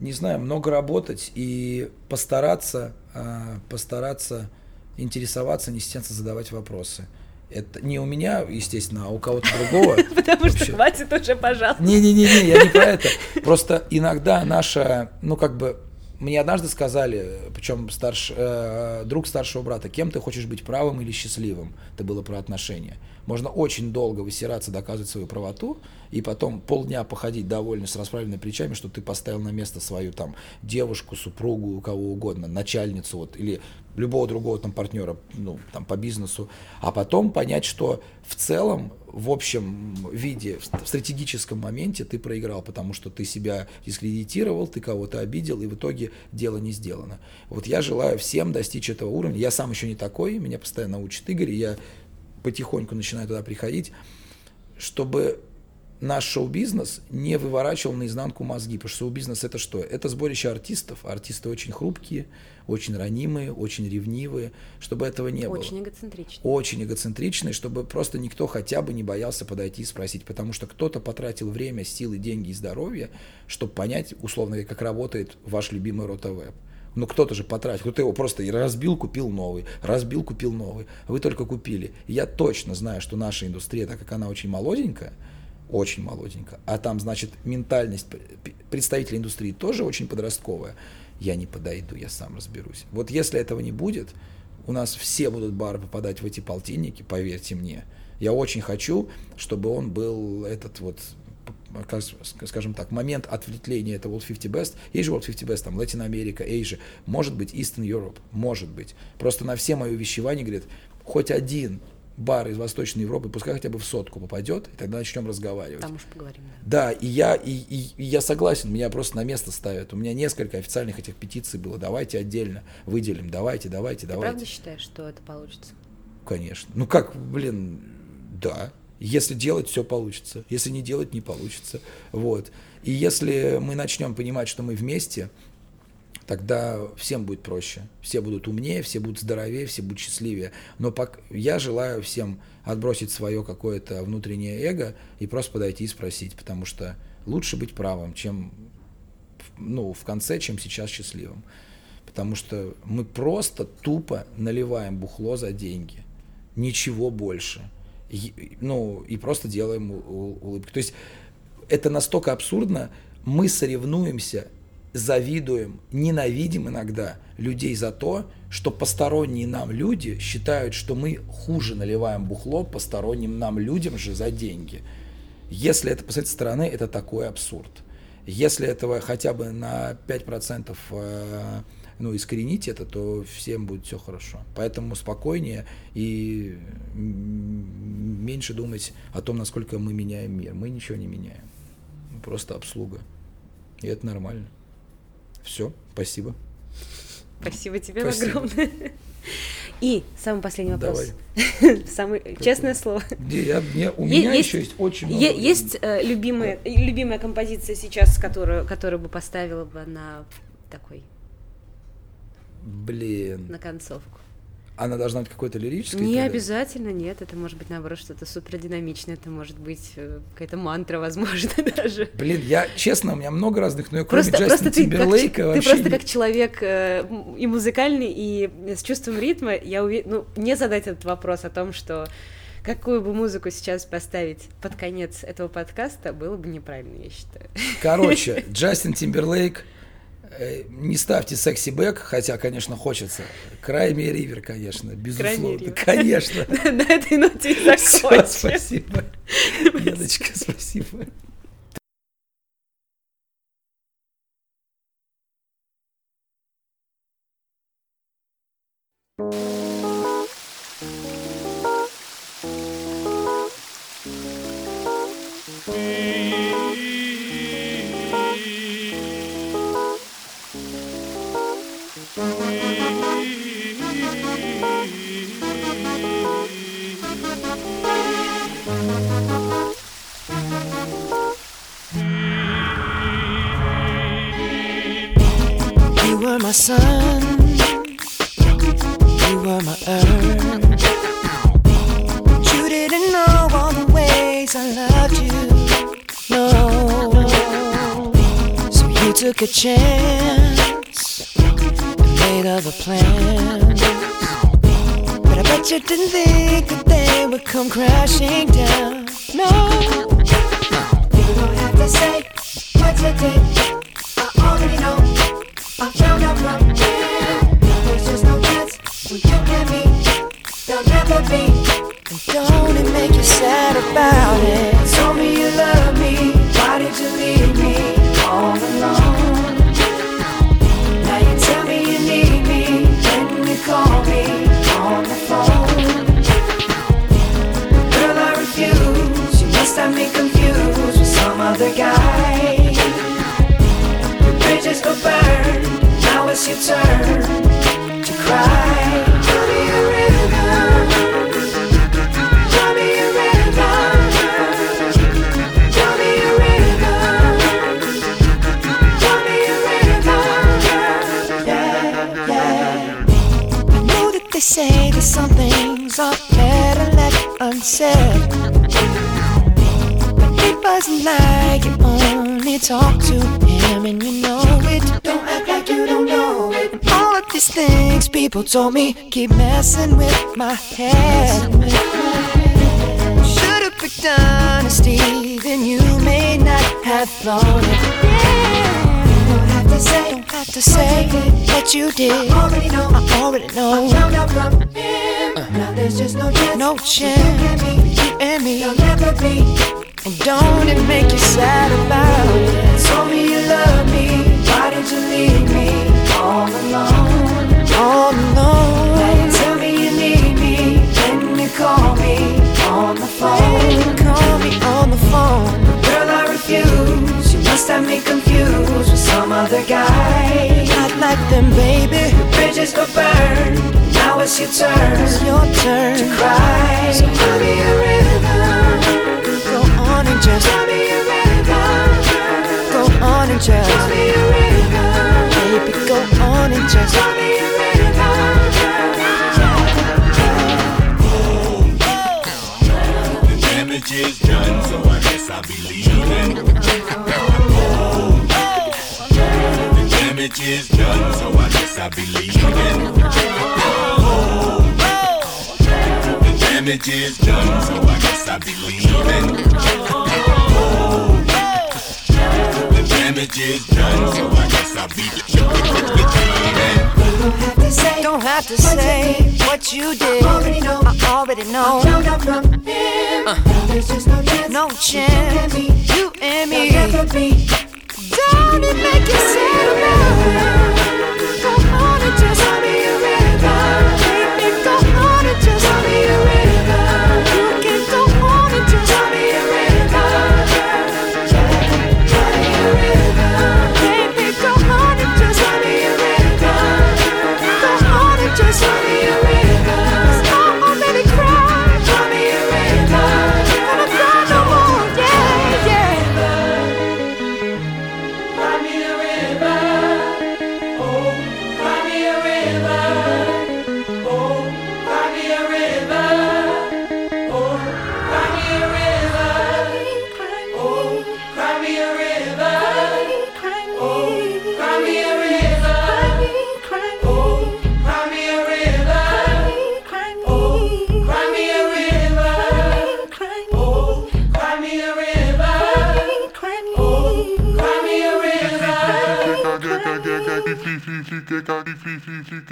не знаю, много работать и постараться, а, постараться интересоваться, не стесняться задавать вопросы. Это не у меня, естественно, а у кого-то другого. Потому что хватит уже, пожалуйста. Не-не-не, я не про это. Просто иногда наша, ну как бы, мне однажды сказали, причем старш, э, друг старшего брата, кем ты хочешь быть правым или счастливым? Это было про отношения. Можно очень долго высираться, доказывать свою правоту, и потом полдня походить довольно с расправленными плечами, что ты поставил на место свою там девушку, супругу, кого угодно, начальницу вот, или любого другого там партнера ну, там, по бизнесу, а потом понять, что в целом, в общем виде, в стратегическом моменте ты проиграл, потому что ты себя дискредитировал, ты кого-то обидел, и в итоге дело не сделано. Вот я желаю всем достичь этого уровня. Я сам еще не такой, меня постоянно учит Игорь, и я потихоньку начинаю туда приходить, чтобы наш шоу-бизнес не выворачивал наизнанку мозги, потому что шоу-бизнес это что? Это сборище артистов. Артисты очень хрупкие, очень ранимые, очень ревнивые, чтобы этого не очень было. Очень эгоцентричные. Очень эгоцентричные, чтобы просто никто хотя бы не боялся подойти и спросить, потому что кто-то потратил время, силы, деньги и здоровье, чтобы понять, условно как работает ваш любимый ротовеб. Ну кто-то же потратил, кто-то его просто разбил, купил новый, разбил, купил новый. Вы только купили. Я точно знаю, что наша индустрия, так как она очень молоденькая, очень молоденькая, а там, значит, ментальность представителей индустрии тоже очень подростковая, я не подойду, я сам разберусь. Вот если этого не будет, у нас все будут бары попадать в эти полтинники, поверьте мне. Я очень хочу, чтобы он был этот вот скажем так, момент ответвления это World 50 Best. Есть же World 50 Best, там, Латин Америка, Asia, может быть, Eastern Europe, может быть. Просто на все мои увещевания говорит, хоть один бар из Восточной Европы, пускай хотя бы в сотку попадет, и тогда начнем разговаривать. Там уж поговорим. Да, да и, я, и, и, и я согласен, меня просто на место ставят. У меня несколько официальных этих петиций было. Давайте отдельно выделим, давайте, давайте, Ты давайте. правда считаешь, что это получится? Конечно. Ну как, блин, да. Если делать, все получится. Если не делать, не получится. Вот. И если мы начнем понимать, что мы вместе, тогда всем будет проще. Все будут умнее, все будут здоровее, все будут счастливее. Но пок... я желаю всем отбросить свое какое-то внутреннее эго и просто подойти и спросить, потому что лучше быть правым, чем ну, в конце, чем сейчас счастливым. Потому что мы просто тупо наливаем бухло за деньги. Ничего больше. Ну, и просто делаем улыбки. То есть это настолько абсурдно. Мы соревнуемся завидуем, ненавидим иногда людей за то, что посторонние нам люди считают, что мы хуже наливаем бухло посторонним нам людям же за деньги. Если это посмотреть со стороны, это такой абсурд. Если этого хотя бы на 5% э, ну, искоренить это, то всем будет все хорошо. Поэтому спокойнее и меньше думать о том, насколько мы меняем мир. Мы ничего не меняем. Просто обслуга. И это нормально. Все, спасибо. Спасибо тебе спасибо. огромное. И самый последний вопрос. Давай. Самый Какой? честное слово. Я, я, у меня есть, еще есть очень много. Есть э, любимая, любимая композиция сейчас, которую, которую бы поставила бы на такой. Блин. На концовку. Она должна быть какой-то лирической? Не обязательно, нет. Это может быть, наоборот, что-то супер динамичное. Это может быть э, какая-то мантра, возможно, даже. Блин, я, честно, у меня много разных, но я кроме просто, Джастина просто Тимберлейка ты, как, ты просто как человек э, и музыкальный, и с чувством ритма, я уверен, ну, не задать этот вопрос о том, что какую бы музыку сейчас поставить под конец этого подкаста, было бы неправильно, я считаю. Короче, Джастин Тимберлейк Э, не ставьте секси бэк, хотя, конечно, хочется. Крайми ривер, конечно, безусловно. Конечно. На этой ноте и закончим. Спасибо. Яночка, спасибо. Chance made other plans. But I bet you didn't think that they would come crashing down, no. You don't have to say what you did, I already know. I found out from you. There's just no chance when you and me, there'll never be. And don't it make you sad about it? Bridges burn it's your turn to cry. Me me me me. Yeah, yeah. I know that they say that some things are better left unsaid. Wasn't like you only talk to him and you know it. Don't act like you don't know it. And all of these things people told me keep messing with my head. Should've picked honesty, then you may not have thought it. Yeah. Don't have to say, don't have to say what you did. I already know. I already know. I found out from him. Uh. Now there's just no chance. No chance. You and me. There'll never be. And don't it make you sad about it? Told me you love me, why did you leave me all alone? All alone. Now you tell me you need me, can you call me on the phone? Call me on the phone. Girl, I refuse. You must have me confused with some other guy. Not like them, baby. Your bridges go burn. Now it's your turn. It's your turn to cry. So damage is done, so I guess I be leaving. Oh, the damage is done, so I guess I be leaving. Oh, the damage is done, so I guess I be leaving. Don't have to say what you did. I already know. Uh, no chance. You and me down and make you settle down.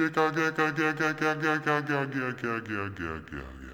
嘎嘎嘎嘎嘎嘎嘎嘎嘎嘎嘎嘎嘎嘎